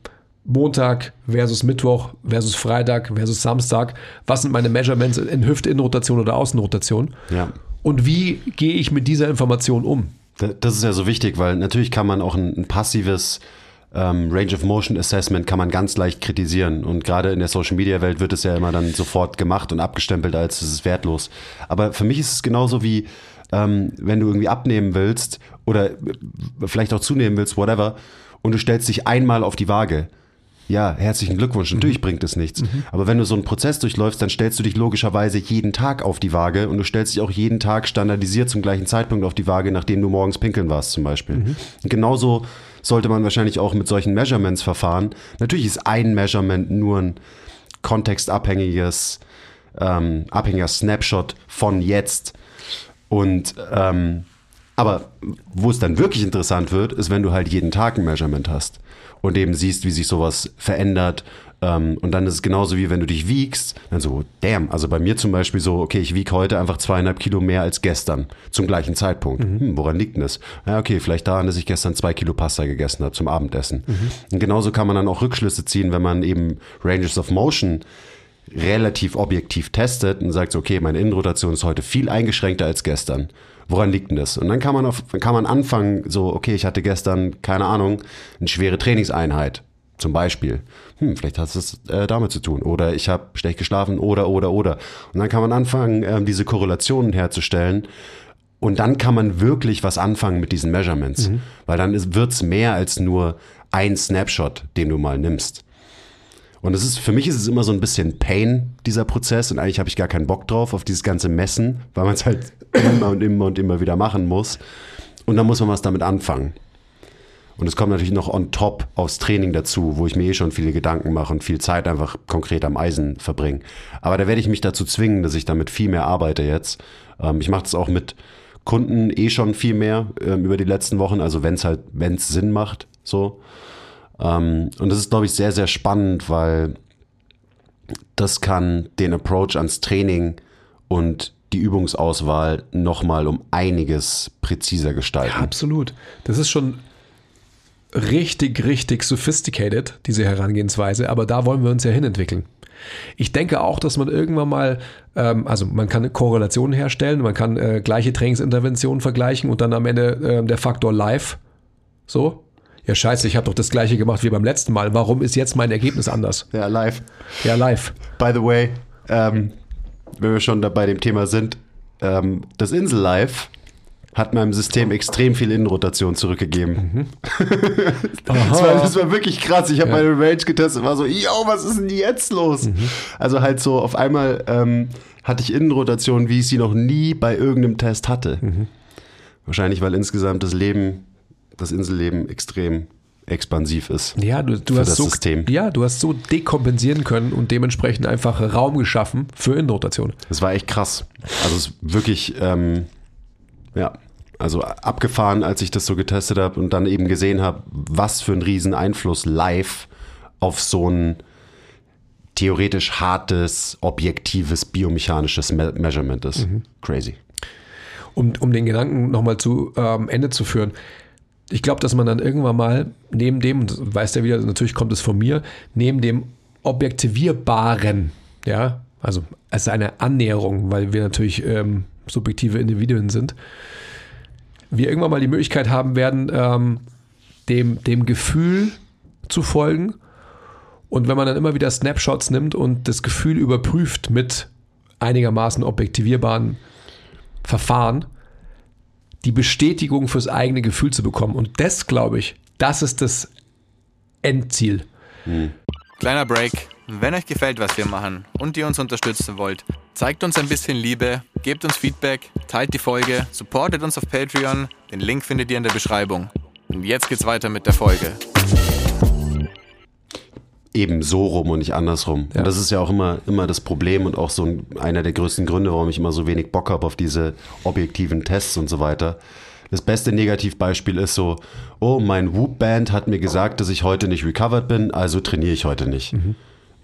Montag versus Mittwoch versus Freitag versus Samstag, was sind meine Measurements in Hüftinnenrotation oder Außenrotation? Ja. Und wie gehe ich mit dieser Information um? Da- Das ist ja so wichtig, weil natürlich kann man auch ein, ein passives ähm, Range of Motion Assessment kann man ganz leicht kritisieren. Und gerade in der Social Media Welt wird es ja immer dann sofort gemacht und abgestempelt, als es ist wertlos. Aber für mich ist es genauso wie, ähm, wenn du irgendwie abnehmen willst oder äh, vielleicht auch zunehmen willst, whatever, und du stellst dich einmal auf die Waage. Ja, herzlichen Glückwunsch. Natürlich bringt es nichts. Aber wenn du so einen Prozess durchläufst, dann stellst du dich logischerweise jeden Tag auf die Waage und du stellst dich auch jeden Tag standardisiert zum gleichen Zeitpunkt auf die Waage, nachdem du morgens pinkeln warst zum Beispiel. Und genauso sollte man wahrscheinlich auch mit solchen Measurements verfahren. Natürlich ist ein Measurement nur ein kontextabhängiges, ähm, abhängiger Snapshot von jetzt. Und ähm, aber wo es dann wirklich interessant wird, ist, wenn du halt jeden Tag ein Measurement hast und eben siehst, wie sich sowas verändert. Ähm, und dann ist es genauso wie wenn du dich wiegst, dann so, damn, also bei mir zum Beispiel so, okay, ich wiege heute einfach zweieinhalb Kilo mehr als gestern zum gleichen Zeitpunkt. Hm, woran liegt denn das? Ja, okay, vielleicht daran, dass ich gestern zwei Kilo Pasta gegessen habe zum Abendessen. Und genauso kann man dann auch Rückschlüsse ziehen, wenn man eben Ranges of Motion relativ objektiv testet und sagt, so, okay, meine Innenrotation ist heute viel eingeschränkter als gestern. Woran liegt denn das? Und dann kann man, auf, dann kann man anfangen, so, okay, ich hatte gestern, keine Ahnung, eine schwere Trainingseinheit. Zum Beispiel. Hm, vielleicht hat es äh, damit zu tun. Oder ich habe schlecht geschlafen oder, oder, oder. Und dann kann man anfangen, ähm, diese Korrelationen herzustellen. Und dann kann man wirklich was anfangen mit diesen Measurements. Weil dann wird es mehr als nur ein Snapshot, den du mal nimmst. Und es ist, für mich ist es immer so ein bisschen Pain, dieser Prozess. Und eigentlich habe ich gar keinen Bock drauf, auf dieses ganze Messen, weil man es halt [clears throat] immer und immer und immer wieder machen muss. Und dann muss man was damit anfangen. Und es kommt natürlich noch on top aufs Training dazu, wo ich mir eh schon viele Gedanken mache und viel Zeit einfach konkret am Eisen verbringe. Aber da werde ich mich dazu zwingen, dass ich damit viel mehr arbeite jetzt. Ähm, ich mache das auch mit Kunden eh schon viel mehr ähm, über die letzten Wochen, also wenn es halt, wenn es Sinn macht, so. Ähm, und das ist, glaube ich, sehr, sehr spannend, weil das kann den Approach ans Training und die Übungsauswahl nochmal um einiges präziser gestalten. Absolut. Das ist schon richtig, richtig sophisticated, diese Herangehensweise, aber da wollen wir uns ja hinentwickeln. Ich denke auch, dass man irgendwann mal, ähm, also man kann Korrelationen herstellen, man kann äh, gleiche Trainingsinterventionen vergleichen und dann am Ende äh, der Faktor live. So. Ja, scheiße, ich habe doch das gleiche gemacht wie beim letzten Mal. Warum ist jetzt mein Ergebnis anders? [laughs] Ja, live. Ja, live. By the way, ähm, wenn wir schon da bei dem Thema sind, ähm, das Insel Live hat meinem System extrem viel Innenrotation zurückgegeben. [laughs] Das, war, das war wirklich krass. Ich habe Ja. meine Range getestet und war so, yo, was ist denn jetzt los? Also halt so, auf einmal ähm, hatte ich Innenrotation, wie ich sie noch nie bei irgendeinem Test hatte. Wahrscheinlich, weil insgesamt das Leben, das Inselleben extrem expansiv ist. Ja, du, du hast das so, System. ja, du hast so dekompensieren können und dementsprechend einfach Raum geschaffen für Innenrotation. Das war echt krass. Also es ist wirklich, ähm, ja, also abgefahren, als ich das so getestet habe und dann eben gesehen habe, was für einen riesen Einfluss live auf so ein theoretisch hartes, objektives, biomechanisches Me Measurement ist. Crazy. um, um den Gedanken nochmal zu ähm, Ende zu führen. Ich glaube, dass man dann irgendwann mal neben dem, und das weiß der wieder, natürlich kommt es von mir, neben dem Objektivierbaren, ja, also als eine Annäherung, weil wir natürlich ähm, subjektive Individuen sind, wir irgendwann mal die Möglichkeit haben werden, ähm, dem, dem Gefühl zu folgen. Und wenn man dann immer wieder Snapshots nimmt und das Gefühl überprüft mit einigermaßen objektivierbaren Verfahren die Bestätigung fürs eigene Gefühl zu bekommen. Und das, glaube ich, das ist das Endziel. Kleiner Break. Wenn euch gefällt, was wir machen und ihr uns unterstützen wollt, zeigt uns ein bisschen Liebe, gebt uns Feedback, teilt die Folge, supportet uns auf Patreon. Den Link findet ihr in der Beschreibung. Und jetzt geht's weiter mit der Folge. eben so rum und nicht andersrum. Ja. Und das ist ja auch immer, immer das Problem und auch so ein, einer der größten Gründe, warum ich immer so wenig Bock habe auf diese objektiven Tests und so weiter. Das beste Negativbeispiel ist so, oh, mein Whoop-Band hat mir gesagt, dass ich heute nicht recovered bin, also trainiere ich heute nicht. Mhm.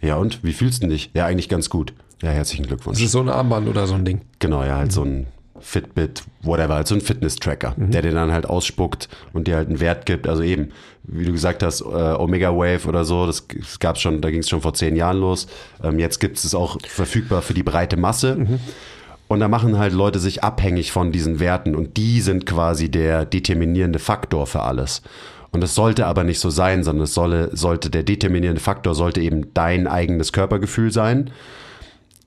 Ja und, wie fühlst du dich? Ja, eigentlich ganz gut. Ja, herzlichen Glückwunsch. Das ist so ein Armband oder so ein Ding. Genau, ja, halt so ein Fitbit, whatever, halt so ein Fitness-Tracker, der dir dann halt ausspuckt und dir halt einen Wert gibt. Also eben, wie du gesagt hast, äh, Omega Wave oder so, das, das gab schon, da ging es schon vor zehn Jahren los. Ähm, jetzt gibt es es auch verfügbar für die breite Masse. Und da machen halt Leute sich abhängig von diesen Werten und die sind quasi der determinierende Faktor für alles. Und es sollte aber nicht so sein, sondern es solle, sollte der determinierende Faktor sollte eben dein eigenes Körpergefühl sein.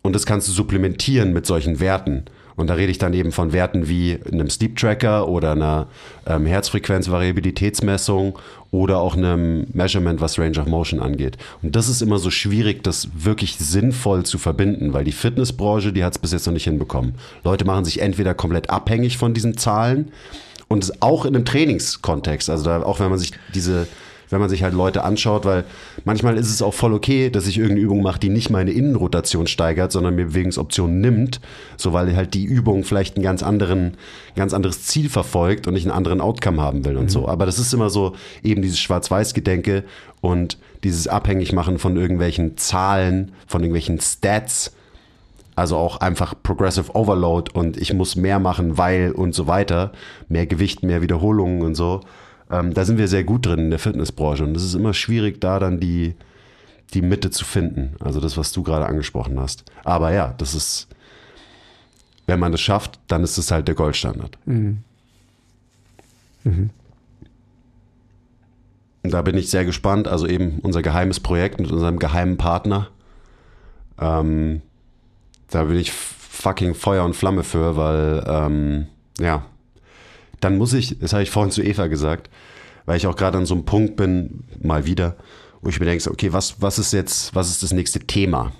Und das kannst du supplementieren mit solchen Werten. Und da rede ich dann eben von Werten wie einem Sleep Tracker oder einer ähm, Herzfrequenzvariabilitätsmessung oder auch einem Measurement, was Range of Motion angeht. Und das ist immer so schwierig, das wirklich sinnvoll zu verbinden, weil die Fitnessbranche, die hat es bis jetzt noch nicht hinbekommen. Leute machen sich entweder komplett abhängig von diesen Zahlen und es auch in einem Trainingskontext, also da, auch wenn man sich diese wenn man sich halt Leute anschaut, weil manchmal ist es auch voll okay, dass ich irgendeine Übung mache, die nicht meine Innenrotation steigert, sondern mir Bewegungsoptionen nimmt, so weil halt die Übung vielleicht einen ganz anderen, ganz anderes Ziel verfolgt und ich einen anderen Outcome haben will und so. Aber das ist immer so eben dieses Schwarz-Weiß-Gedenke und dieses Abhängigmachen von irgendwelchen Zahlen, von irgendwelchen Stats. Also auch einfach Progressive Overload und ich muss mehr machen, weil und so weiter. Mehr Gewicht, mehr Wiederholungen und so. Ähm, da sind wir sehr gut drin in der Fitnessbranche und es ist immer schwierig, da dann die, die Mitte zu finden. Also das, was du gerade angesprochen hast. Aber ja, das ist, wenn man das schafft, dann ist es halt der Goldstandard. Und da bin ich sehr gespannt. Also eben unser geheimes Projekt mit unserem geheimen Partner. Ähm, da bin ich fucking Feuer und Flamme für, weil, ähm, ja, dann muss ich, das habe ich vorhin zu Eva gesagt, weil ich auch gerade an so einem Punkt bin, mal wieder, wo ich mir denke, okay, was, was ist jetzt, was ist das nächste Thema?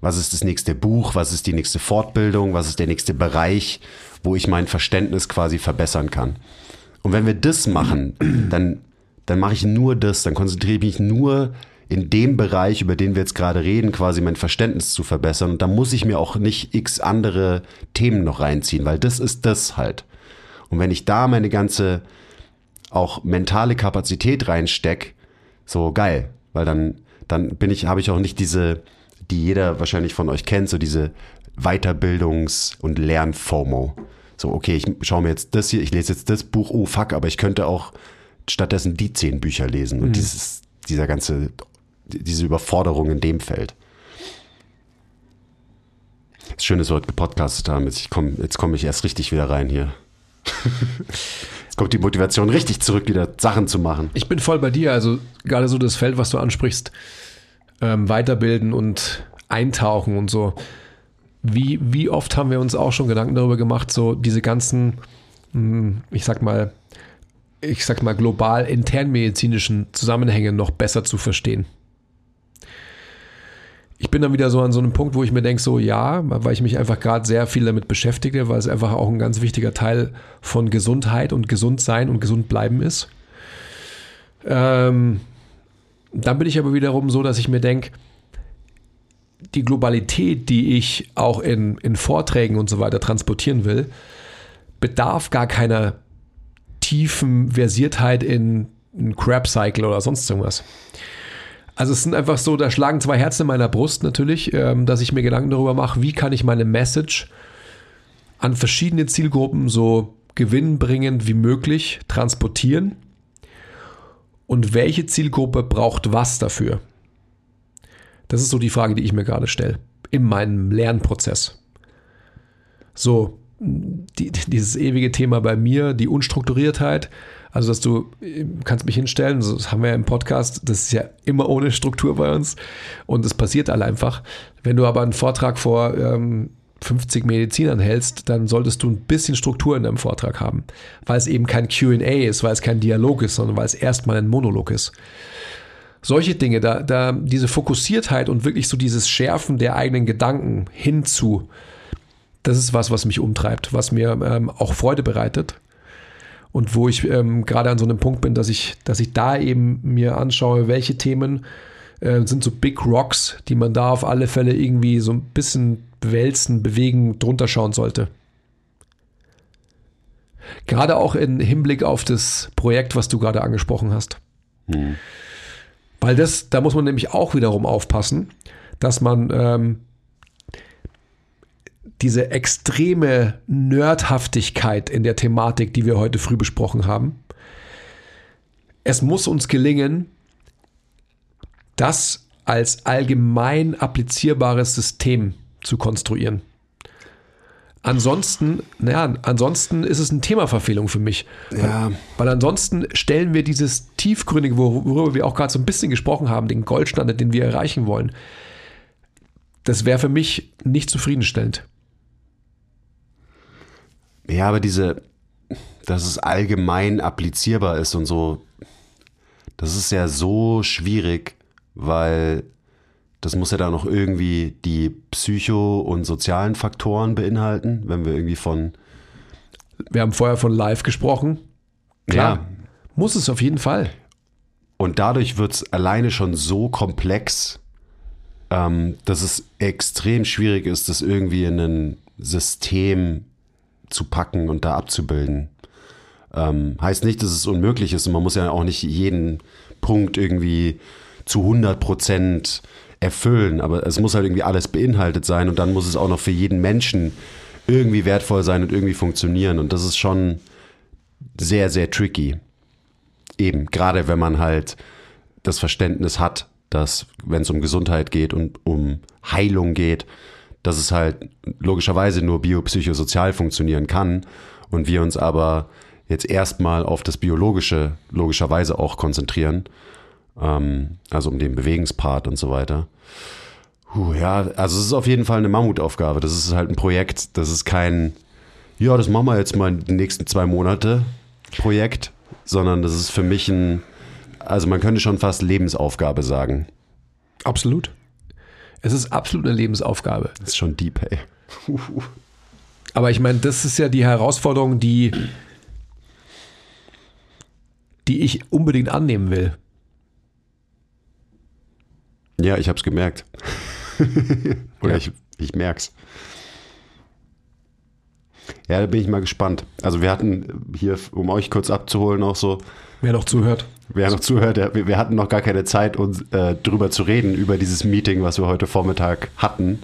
Was ist das nächste Buch? Was ist die nächste Fortbildung? Was ist der nächste Bereich, wo ich mein Verständnis quasi verbessern kann? Und wenn wir das machen, dann, dann mache ich nur das, dann konzentriere ich mich nur in dem Bereich, über den wir jetzt gerade reden, quasi mein Verständnis zu verbessern. Und da muss ich mir auch nicht x andere Themen noch reinziehen, weil das ist das halt. Und wenn ich da meine ganze auch mentale Kapazität reinsteck, so geil, weil dann, dann bin ich, habe ich auch nicht diese, die jeder wahrscheinlich von euch kennt, so diese Weiterbildungs- und Lern-FOMO. So, okay, ich schaue mir jetzt das hier, ich lese jetzt das Buch, oh fuck, aber ich könnte auch stattdessen die zehn Bücher lesen und dieses, dieser ganze, diese Überforderung in dem Feld. Das Schöne ist, wir heute gepodcastet haben. Jetzt, ich komm, komme ich erst richtig wieder rein hier. [laughs] Jetzt kommt die Motivation richtig zurück, wieder Sachen zu machen. Ich bin voll bei dir. Also gerade so das Feld, was du ansprichst, ähm, weiterbilden und eintauchen und so. Wie, wie oft haben wir uns auch schon Gedanken darüber gemacht, so diese ganzen, hm, ich sag mal, ich sag mal, global internmedizinischen Zusammenhänge noch besser zu verstehen. Ich bin dann wieder so an so einem Punkt, wo ich mir denke, so ja, weil ich mich einfach gerade sehr viel damit beschäftige, weil es einfach auch ein ganz wichtiger Teil von Gesundheit und Gesundsein und gesund bleiben ist. Ähm, dann bin ich aber wiederum so, dass ich mir denke, die Globalität, die ich auch in, in Vorträgen und so weiter transportieren will, bedarf gar keiner tiefen Versiertheit in einen Crab Cycle oder sonst irgendwas. Also es sind einfach so, da schlagen zwei Herzen in meiner Brust natürlich, ähm, dass ich mir Gedanken darüber mache, wie kann ich meine Message an verschiedene Zielgruppen so gewinnbringend wie möglich transportieren und welche Zielgruppe braucht was dafür. Das ist so die Frage, die ich mir gerade stelle in meinem Lernprozess. So, die, dieses ewige Thema bei mir, die Unstrukturiertheit. Also, dass du kannst mich hinstellen, das haben wir ja im Podcast, das ist ja immer ohne Struktur bei uns und es passiert alle einfach. Wenn du aber einen Vortrag vor ähm, 50 Medizinern hältst, dann solltest du ein bisschen Struktur in deinem Vortrag haben, weil es eben kein QA ist, weil es kein Dialog ist, sondern weil es erstmal ein Monolog ist. Solche Dinge, da, da diese Fokussiertheit und wirklich so dieses Schärfen der eigenen Gedanken hinzu, das ist was, was mich umtreibt, was mir ähm, auch Freude bereitet und wo ich ähm, gerade an so einem Punkt bin, dass ich, dass ich da eben mir anschaue, welche Themen äh, sind so Big Rocks, die man da auf alle Fälle irgendwie so ein bisschen wälzen, bewegen, drunter schauen sollte. Gerade auch im Hinblick auf das Projekt, was du gerade angesprochen hast. Hm. Weil das, da muss man nämlich auch wiederum aufpassen, dass man ähm, diese extreme Nerdhaftigkeit in der Thematik, die wir heute früh besprochen haben, es muss uns gelingen, das als allgemein applizierbares System zu konstruieren. Ansonsten, naja, ansonsten ist es eine Themaverfehlung für mich. Ja. Weil, weil, ansonsten stellen wir dieses tiefgründige, worüber wir auch gerade so ein bisschen gesprochen haben, den Goldstandard, den wir erreichen wollen, das wäre für mich nicht zufriedenstellend. Ja, aber diese, dass es allgemein applizierbar ist und so, das ist ja so schwierig, weil das muss ja dann noch irgendwie die psycho- und sozialen Faktoren beinhalten, wenn wir irgendwie von. Wir haben vorher von live gesprochen. Klar. Ja. Muss es auf jeden Fall. Und dadurch wird es alleine schon so komplex, ähm, dass es extrem schwierig ist, das irgendwie in ein System zu packen und da abzubilden. Ähm, heißt nicht, dass es unmöglich ist und man muss ja auch nicht jeden Punkt irgendwie zu 100 Prozent erfüllen, aber es muss halt irgendwie alles beinhaltet sein und dann muss es auch noch für jeden Menschen irgendwie wertvoll sein und irgendwie funktionieren und das ist schon sehr, sehr tricky. Eben, gerade wenn man halt das Verständnis hat, dass wenn es um Gesundheit geht und um Heilung geht, dass es halt logischerweise nur biopsychosozial funktionieren kann und wir uns aber jetzt erstmal auf das Biologische logischerweise auch konzentrieren ähm, also um den Bewegungspart und so weiter. Puh, ja, also es ist auf jeden Fall eine Mammutaufgabe. Das ist halt ein Projekt. Das ist kein, ja, das machen wir jetzt mal die nächsten zwei Monate Projekt, sondern das ist für mich ein, also man könnte schon fast Lebensaufgabe sagen. Absolut. Es ist absolut eine Lebensaufgabe. Das ist schon deep, ey. [laughs] Aber ich meine, das ist ja die Herausforderung, die, die ich unbedingt annehmen will. Ja, ich habe es gemerkt. [laughs] Oder ja. ich, ich merke es. Ja, da bin ich mal gespannt. Also wir hatten hier, um euch kurz abzuholen, auch so. Wer noch zuhört. Wer noch zuhört, ja, wir, wir, hatten noch gar keine Zeit, uns äh, drüber zu reden, über dieses Meeting, was wir heute Vormittag hatten,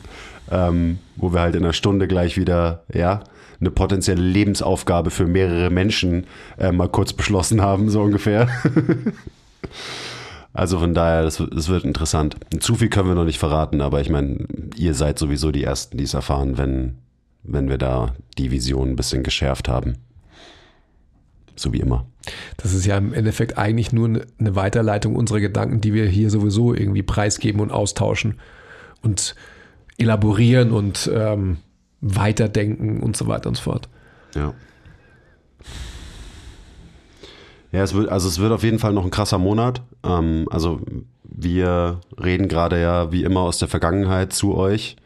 ähm, wo wir halt in einer Stunde gleich wieder, ja, eine potenzielle Lebensaufgabe für mehrere Menschen äh, mal kurz beschlossen haben, so ungefähr. [laughs] Also von daher, das, das wird interessant. Zu viel können wir noch nicht verraten, aber ich meine, ihr seid sowieso die Ersten, die es erfahren, wenn, wenn wir da die Vision ein bisschen geschärft haben. So wie immer. Das ist ja im Endeffekt eigentlich nur eine Weiterleitung unserer Gedanken, die wir hier sowieso irgendwie preisgeben und austauschen und elaborieren und ähm, weiterdenken und so weiter und so fort. Ja. Ja, es wird, also es wird auf jeden Fall noch ein krasser Monat. Ähm, also wir reden gerade ja wie immer aus der Vergangenheit zu euch.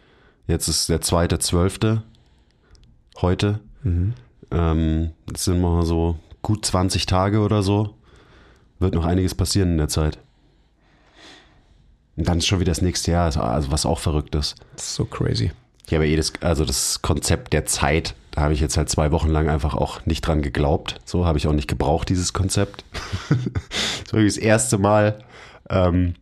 Jetzt ist der zweite, zwölfte heute. Mhm. Ähm, jetzt sind wir so gut 20 Tage oder so. Wird noch einiges passieren in der Zeit. Und dann ist schon wieder das nächste Jahr, also was auch verrückt ist. Das ist so crazy. Ich habe eh das, also das Konzept der Zeit, da habe ich jetzt halt zwei Wochen lang einfach auch nicht dran geglaubt. So habe ich auch nicht gebraucht, dieses Konzept. [laughs] das war das erste Mal, ähm,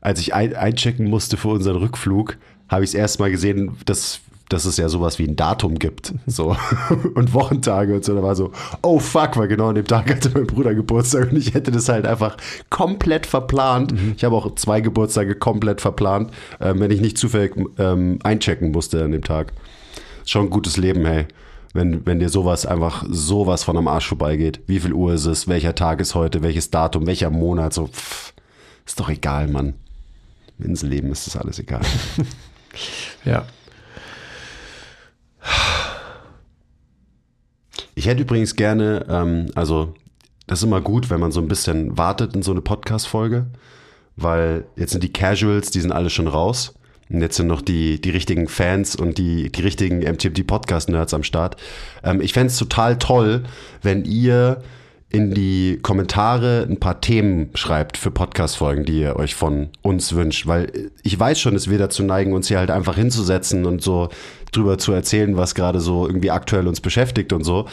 als ich ein, einchecken musste für unseren Rückflug, habe ich es erst mal gesehen, dass, dass es ja sowas wie ein Datum gibt. So. [laughs] und Wochentage und so. Da war so, oh fuck, weil genau an dem Tag hatte mein Bruder Geburtstag und ich hätte das halt einfach komplett verplant. Mhm. Ich habe auch zwei Geburtstage komplett verplant, ähm, wenn ich nicht zufällig ähm, einchecken musste an dem Tag. Schon ein gutes Leben, hey wenn, wenn dir sowas einfach sowas von am Arsch vorbeigeht. Wie viel Uhr ist es? Welcher Tag ist heute? Welches Datum? Welcher Monat? So, pff, ist doch egal, Mann. Im Inselleben ist das alles egal. [laughs] Ja. Ich hätte übrigens gerne, ähm, also das ist immer gut, wenn man so ein bisschen wartet in so eine Podcast-Folge, weil jetzt sind die Casuals, die sind alle schon raus. Und jetzt sind noch die, die richtigen Fans und die, die richtigen MTMT-Podcast-Nerds am Start. Ähm, ich fände es total toll, wenn ihr in die Kommentare ein paar Themen schreibt für Podcast-Folgen, die ihr euch von uns wünscht. Weil ich weiß schon, dass wir dazu neigen, uns hier halt einfach hinzusetzen und so drüber zu erzählen, was gerade so irgendwie aktuell uns beschäftigt und so.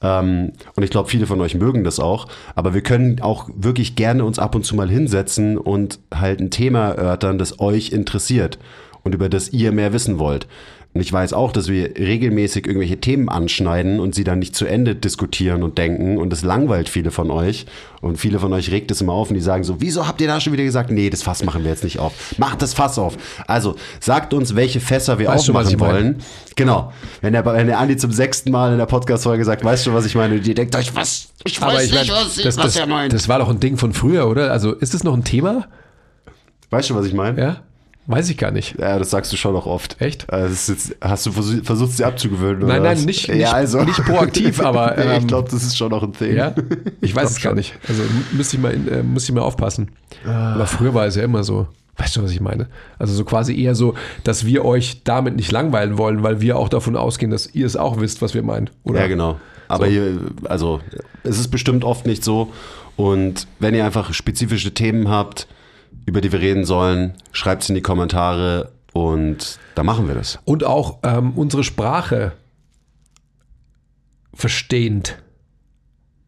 Ähm, und ich glaube, viele von euch mögen das auch. Aber wir können auch wirklich gerne uns ab und zu mal hinsetzen und halt ein Thema erörtern, das euch interessiert und über das ihr mehr wissen wollt. Und ich weiß auch, dass wir regelmäßig irgendwelche Themen anschneiden und sie dann nicht zu Ende diskutieren und denken. Und das langweilt viele von euch. Und viele von euch regt es immer auf und die sagen so, wieso habt ihr da schon wieder gesagt, nee, das Fass machen wir jetzt nicht auf. Macht das Fass auf. Also sagt uns, welche Fässer wir Weißt aufmachen meine? wollen. Genau. Wenn der, wenn der Andi zum sechsten Mal in der Podcast-Folge sagt, weißt du, was ich meine? Und ihr denkt euch, was? Ich weiß ich nicht, mein, was, das, was das, er meint. das war doch ein Ding von früher, oder? Also ist es noch ein Thema? weißt du, was ich meine? Ja? Weiß ich gar nicht. Ja, das sagst du schon auch oft. Echt? Also jetzt, hast du versucht, versucht, sie abzugewöhnen? Nein, oder nein, nicht- ja, nicht- also. nicht proaktiv, [laughs] aber, ähm, ich glaube, das ist schon noch ein Thema. Ja? [laughs] Ich weiß es gar nicht. Also müsste ich mal, äh, müsste ich mal aufpassen. Aber früher war es ja immer so. Weißt du, was ich meine? Also so quasi eher so, dass wir euch damit nicht langweilen wollen, weil wir auch davon ausgehen, dass ihr es auch wisst, was wir meinen. Oder? Ja, genau. Aber So. hier, also, es ist bestimmt oft nicht so. Und wenn ihr einfach spezifische Themen habt, über die wir reden sollen, schreibt es in die Kommentare und da machen wir das. Und auch ähm, unsere Sprache verstehend,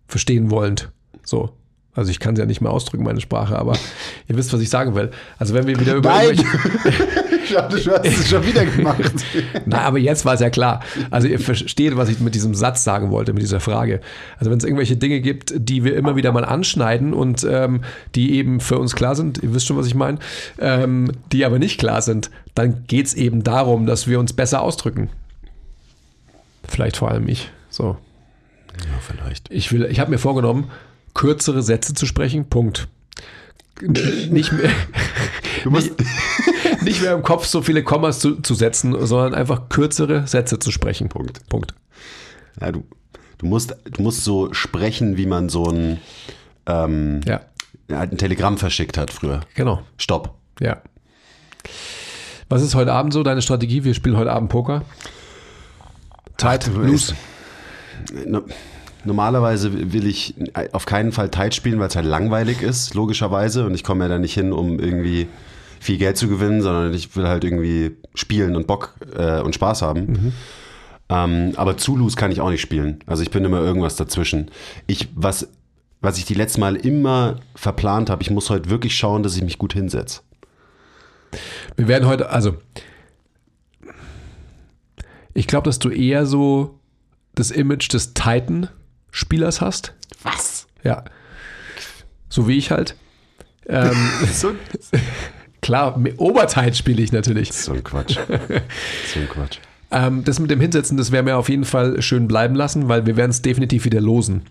verstehen wollend. So. Also ich kann es ja nicht mehr ausdrücken, meine Sprache, aber [laughs] ihr wisst, was ich sagen will. Also wenn wir wieder über Nein! [laughs] Schade, du hast es schon wieder gemacht. [laughs] Na, aber jetzt war es ja klar. Also ihr versteht, was ich mit diesem Satz sagen wollte, mit dieser Frage. Also wenn es irgendwelche Dinge gibt, die wir immer wieder mal anschneiden und ähm, die eben für uns klar sind, ihr wisst schon, was ich meine, ähm, die aber nicht klar sind, dann geht es eben darum, dass wir uns besser ausdrücken. Vielleicht vor allem ich. So. Ja, vielleicht. Ich will, ich habe mir vorgenommen, kürzere Sätze zu sprechen. Punkt. N- Nicht mehr, Du musst, nicht mehr im Kopf so viele Kommas zu, zu setzen, sondern einfach kürzere Sätze zu sprechen. Punkt. Punkt. ja, du, du, musst, du musst so sprechen, wie man so ein, ähm, Ja, ein Telegramm verschickt hat früher. genau. Stopp. Ja. Was ist heute Abend so deine Strategie? Wir spielen heute Abend Poker. Tight, loose. No- Normalerweise will ich auf keinen Fall tight spielen, weil es halt langweilig ist, logischerweise. Und ich komme ja da nicht hin, um irgendwie viel Geld zu gewinnen, sondern ich will halt irgendwie spielen und Bock äh, und Spaß haben. Ähm, aber zu loose kann ich auch nicht spielen. Also ich bin immer irgendwas dazwischen. Ich, was, was ich die letzten Mal immer verplant habe, ich muss heute wirklich schauen, dass ich mich gut hinsetze. Wir werden heute, also ich glaube, dass du eher so das Image des Titan-Spielers hast. Was? Ja. So wie ich halt. Ähm, [laughs] So, [laughs] klar, mit Obertight spiele ich natürlich. so ein Quatsch. [laughs] So ein Quatsch. Ähm, das mit dem Hinsetzen, das werden wir auf jeden Fall schön bleiben lassen, weil wir werden es definitiv wieder losen.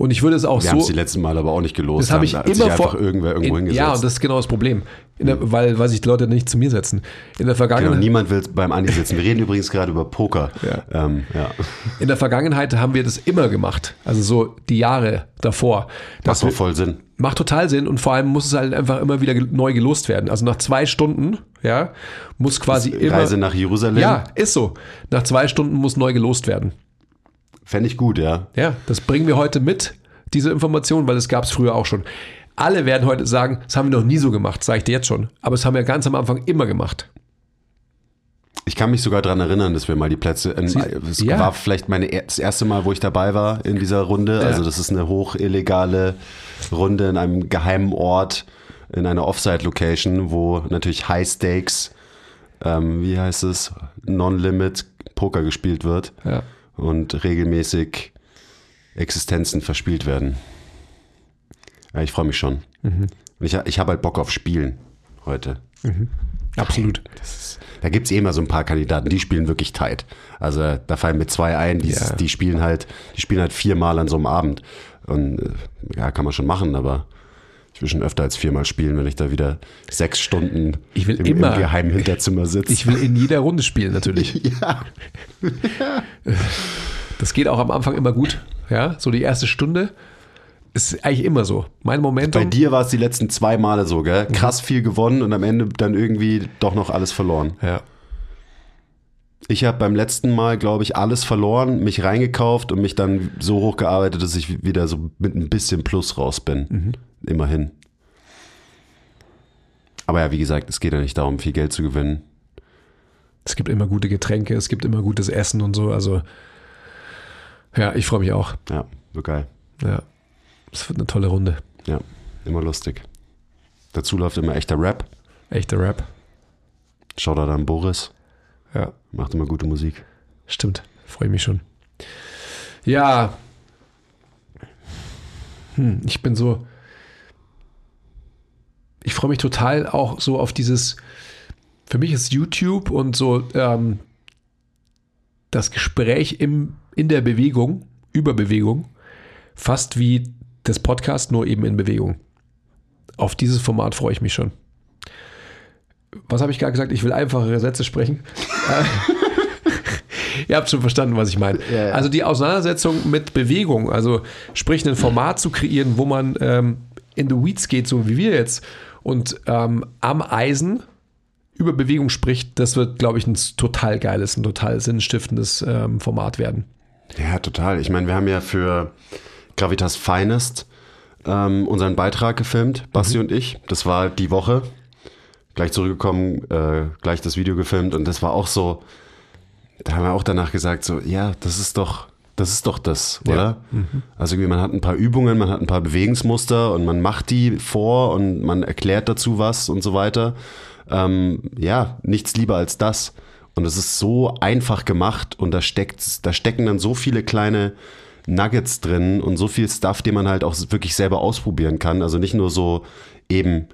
Und ich würde es auch Wir haben so. es die letzten Mal aber auch nicht gelost. Das habe ich Da immer einfach vor. irgendwer irgendwo in, hingesetzt. ja, und das ist genau das Problem. Der, weil, weil sich die Leute nicht zu mir setzen. In der Genau, Vergangenheit. niemand will beim Andi sitzen. Wir reden übrigens gerade über Poker. Ja. Ähm, ja. In der Vergangenheit haben wir das immer gemacht. Also so die Jahre davor. Das wir, macht voll Sinn. macht total Sinn und vor allem muss es halt einfach immer wieder neu gelost werden. Also nach zwei Stunden, ja, muss quasi immer. Reise nach Jerusalem. ja, ist so. Nach zwei Stunden muss neu gelost werden. Fände ich gut, ja. Ja, das bringen wir heute mit, diese Information, weil es gab es früher auch schon. Alle werden heute sagen, das haben wir noch nie so gemacht, sage ich dir jetzt schon. Aber es haben wir ganz am Anfang immer gemacht. Ich kann mich sogar daran erinnern, dass wir mal die Plätze. In, es ja. war vielleicht meine, das erste Mal, wo ich dabei war in dieser Runde. Also, das ist eine hoch illegale Runde in einem geheimen Ort, in einer Offside-Location, wo natürlich High Stakes, ähm, wie heißt es, Non-Limit Poker gespielt wird Ja. Und regelmäßig Existenzen verspielt werden. Ja, ich freue mich schon. Und ich, ich habe halt Bock auf Spielen heute. Absolut. Da gibt es eh immer so ein paar Kandidaten, die spielen wirklich tight. Also da fallen mir zwei ein, die, Ja. die spielen halt, die spielen halt viermal an so einem Abend. Und äh, ja, kann man schon machen, aber schon öfter als viermal spielen, wenn ich da wieder sechs Stunden Ich will im, immer- im geheimen Hinterzimmer sitze. Ich will in jeder Runde spielen, natürlich. [laughs] ja. Das geht auch am Anfang immer gut. Ja, so die erste Stunde ist eigentlich immer so. Mein Bei Momentum. dir war es die letzten zwei Male so, gell? Krass viel gewonnen und am Ende dann irgendwie doch noch alles verloren. Ja. Ich habe beim letzten Mal, glaube ich, alles verloren, mich reingekauft und mich dann so hochgearbeitet, dass ich wieder so mit ein bisschen Plus raus bin. Immerhin. Aber ja, wie gesagt, es geht ja nicht darum, viel Geld zu gewinnen. Es gibt immer gute Getränke, es gibt immer gutes Essen und so. Also, ja, ich freue mich auch. Ja, so geil. Ja. Es wird eine tolle Runde. Ja, immer lustig. Dazu läuft immer echter Rap. Echter Rap. Schaut da dann Boris. Ja, Macht immer gute Musik. stimmt. Freue mich schon. Ja. Hm, ich bin so. Ich freue mich total auch so auf dieses. Für mich ist YouTube und so ähm, das Gespräch im, in der Bewegung, über Bewegung, fast wie das Podcast, nur eben in Bewegung. Auf dieses Format freue ich mich schon. Was habe ich gerade gesagt? Ich will einfachere Sätze sprechen. [laughs] Ihr habt schon verstanden, was ich meine. Ja, ja. Also die Auseinandersetzung mit Bewegung, also sprich ein Format zu kreieren, wo man ähm, in the weeds geht, so wie wir jetzt, und ähm, am Eisen über Bewegung spricht, das wird, glaube ich, ein total geiles, ein total sinnstiftendes ähm, Format werden. Ja, total. Ich meine, wir haben ja für Gravitas Finest ähm, unseren Beitrag gefilmt, Basti und ich. Das war die Woche. Gleich zurückgekommen, äh, gleich das Video gefilmt und das war auch so, da haben wir auch danach gesagt, so, ja, das ist doch, das ist doch das, Ja. oder? Also irgendwie, man hat ein paar Übungen, man hat ein paar Bewegungsmuster und man macht die vor und man erklärt dazu was und so weiter. Ähm, ja, nichts lieber als das. Und es ist so einfach gemacht und da steckt, da stecken dann so viele kleine Nuggets drin und so viel Stuff, den man halt auch wirklich selber ausprobieren kann. Also nicht nur so eben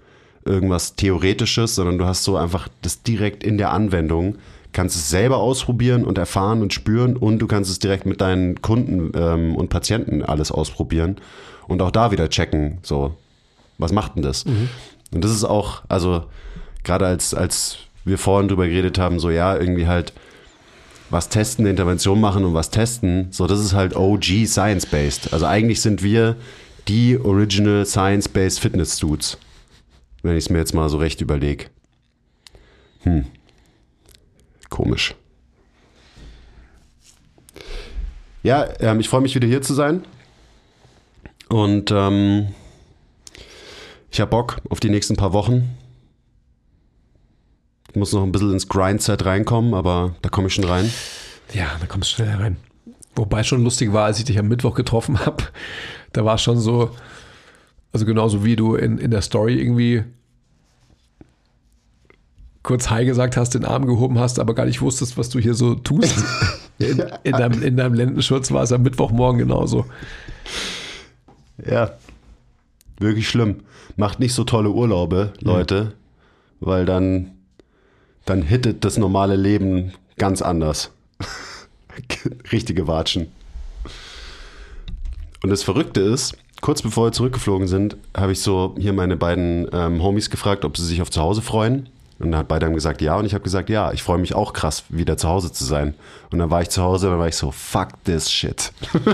irgendwas Theoretisches, sondern du hast so einfach das direkt in der Anwendung, kannst es selber ausprobieren und erfahren und spüren und du kannst es direkt mit deinen Kunden ähm, und Patienten alles ausprobieren und auch da wieder checken, so, was macht denn das? Und das ist auch, also gerade als, als wir vorhin drüber geredet haben, so ja, irgendwie halt was testen, eine Intervention machen und was testen, so das ist halt OG Science-Based. Also eigentlich sind wir die Original Science-Based Fitness Dudes, wenn ich es mir jetzt mal so recht überlege. Hm. Komisch. Ja, ähm, ich freue mich wieder hier zu sein. Und ähm, ich habe Bock auf die nächsten paar Wochen. Ich muss noch ein bisschen ins Grindset reinkommen, aber da komme ich schon rein. Ja, da kommst du schnell rein. Wobei schon lustig war, als ich dich am Mittwoch getroffen habe. Da war es schon so, also genauso wie du in, in der Story irgendwie kurz Hi gesagt hast, den Arm gehoben hast, aber gar nicht wusstest, was du hier so tust. [laughs] In, in, deinem, in deinem Lendenschutz war es am Mittwochmorgen genauso. Ja. Wirklich schlimm. Macht nicht so tolle Urlaube, Leute, weil dann, dann hittet das normale Leben ganz anders. [laughs] Richtige Watschen. Und das Verrückte ist, kurz bevor wir zurückgeflogen sind, habe ich so hier meine beiden ähm, Homies gefragt, ob sie sich auf zu Hause freuen. Und dann hat beide haben gesagt ja und ich habe gesagt ja, ich freue mich auch krass, wieder zu Hause zu sein. Und dann war ich zu Hause und dann war ich so, fuck this shit. [laughs]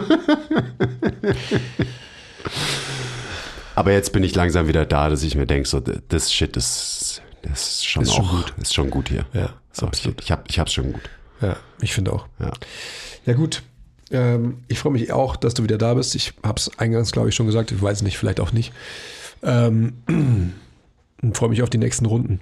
Aber jetzt bin ich langsam wieder da, dass ich mir denke, so, das Shit ist, das ist schon, Ist schon auch, gut. ist schon gut hier. Ja, so, absolut. Ich, ich, hab, ich hab's schon gut. Ja, ich finde auch. Ja. Ja, gut. Ähm, ich freue mich auch, dass du wieder da bist. Ich habe es eingangs, glaube ich, schon gesagt. Ich weiß nicht, vielleicht auch nicht. Ähm, [clears throat] und freue mich auf die nächsten Runden.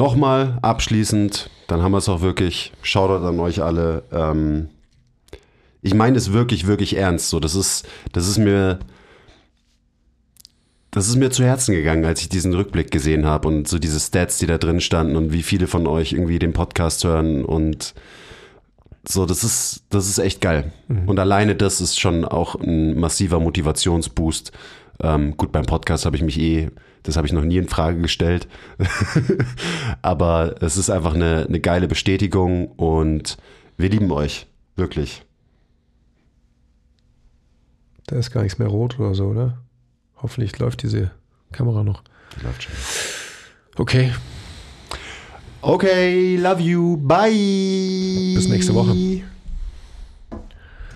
Nochmal abschließend, dann haben wir es auch wirklich. Shoutout an euch alle. Ähm, ich meine es wirklich, wirklich ernst. So, das ist, das ist mir, das ist mir zu Herzen gegangen, als ich diesen Rückblick gesehen habe und so diese Stats, die da drin standen und wie viele von euch irgendwie den Podcast hören und so, das ist, das ist echt geil. Und alleine das ist schon auch ein massiver Motivationsboost, Ähm, gut, beim Podcast habe ich mich eh, das habe ich noch nie in Frage gestellt. [laughs] Aber es ist einfach eine, eine geile Bestätigung und wir lieben euch. Wirklich. Da ist gar nichts mehr rot oder so, oder? Hoffentlich läuft diese Kamera noch. Läuft schon. Okay, Okay, love you. Bye. Bis nächste Woche.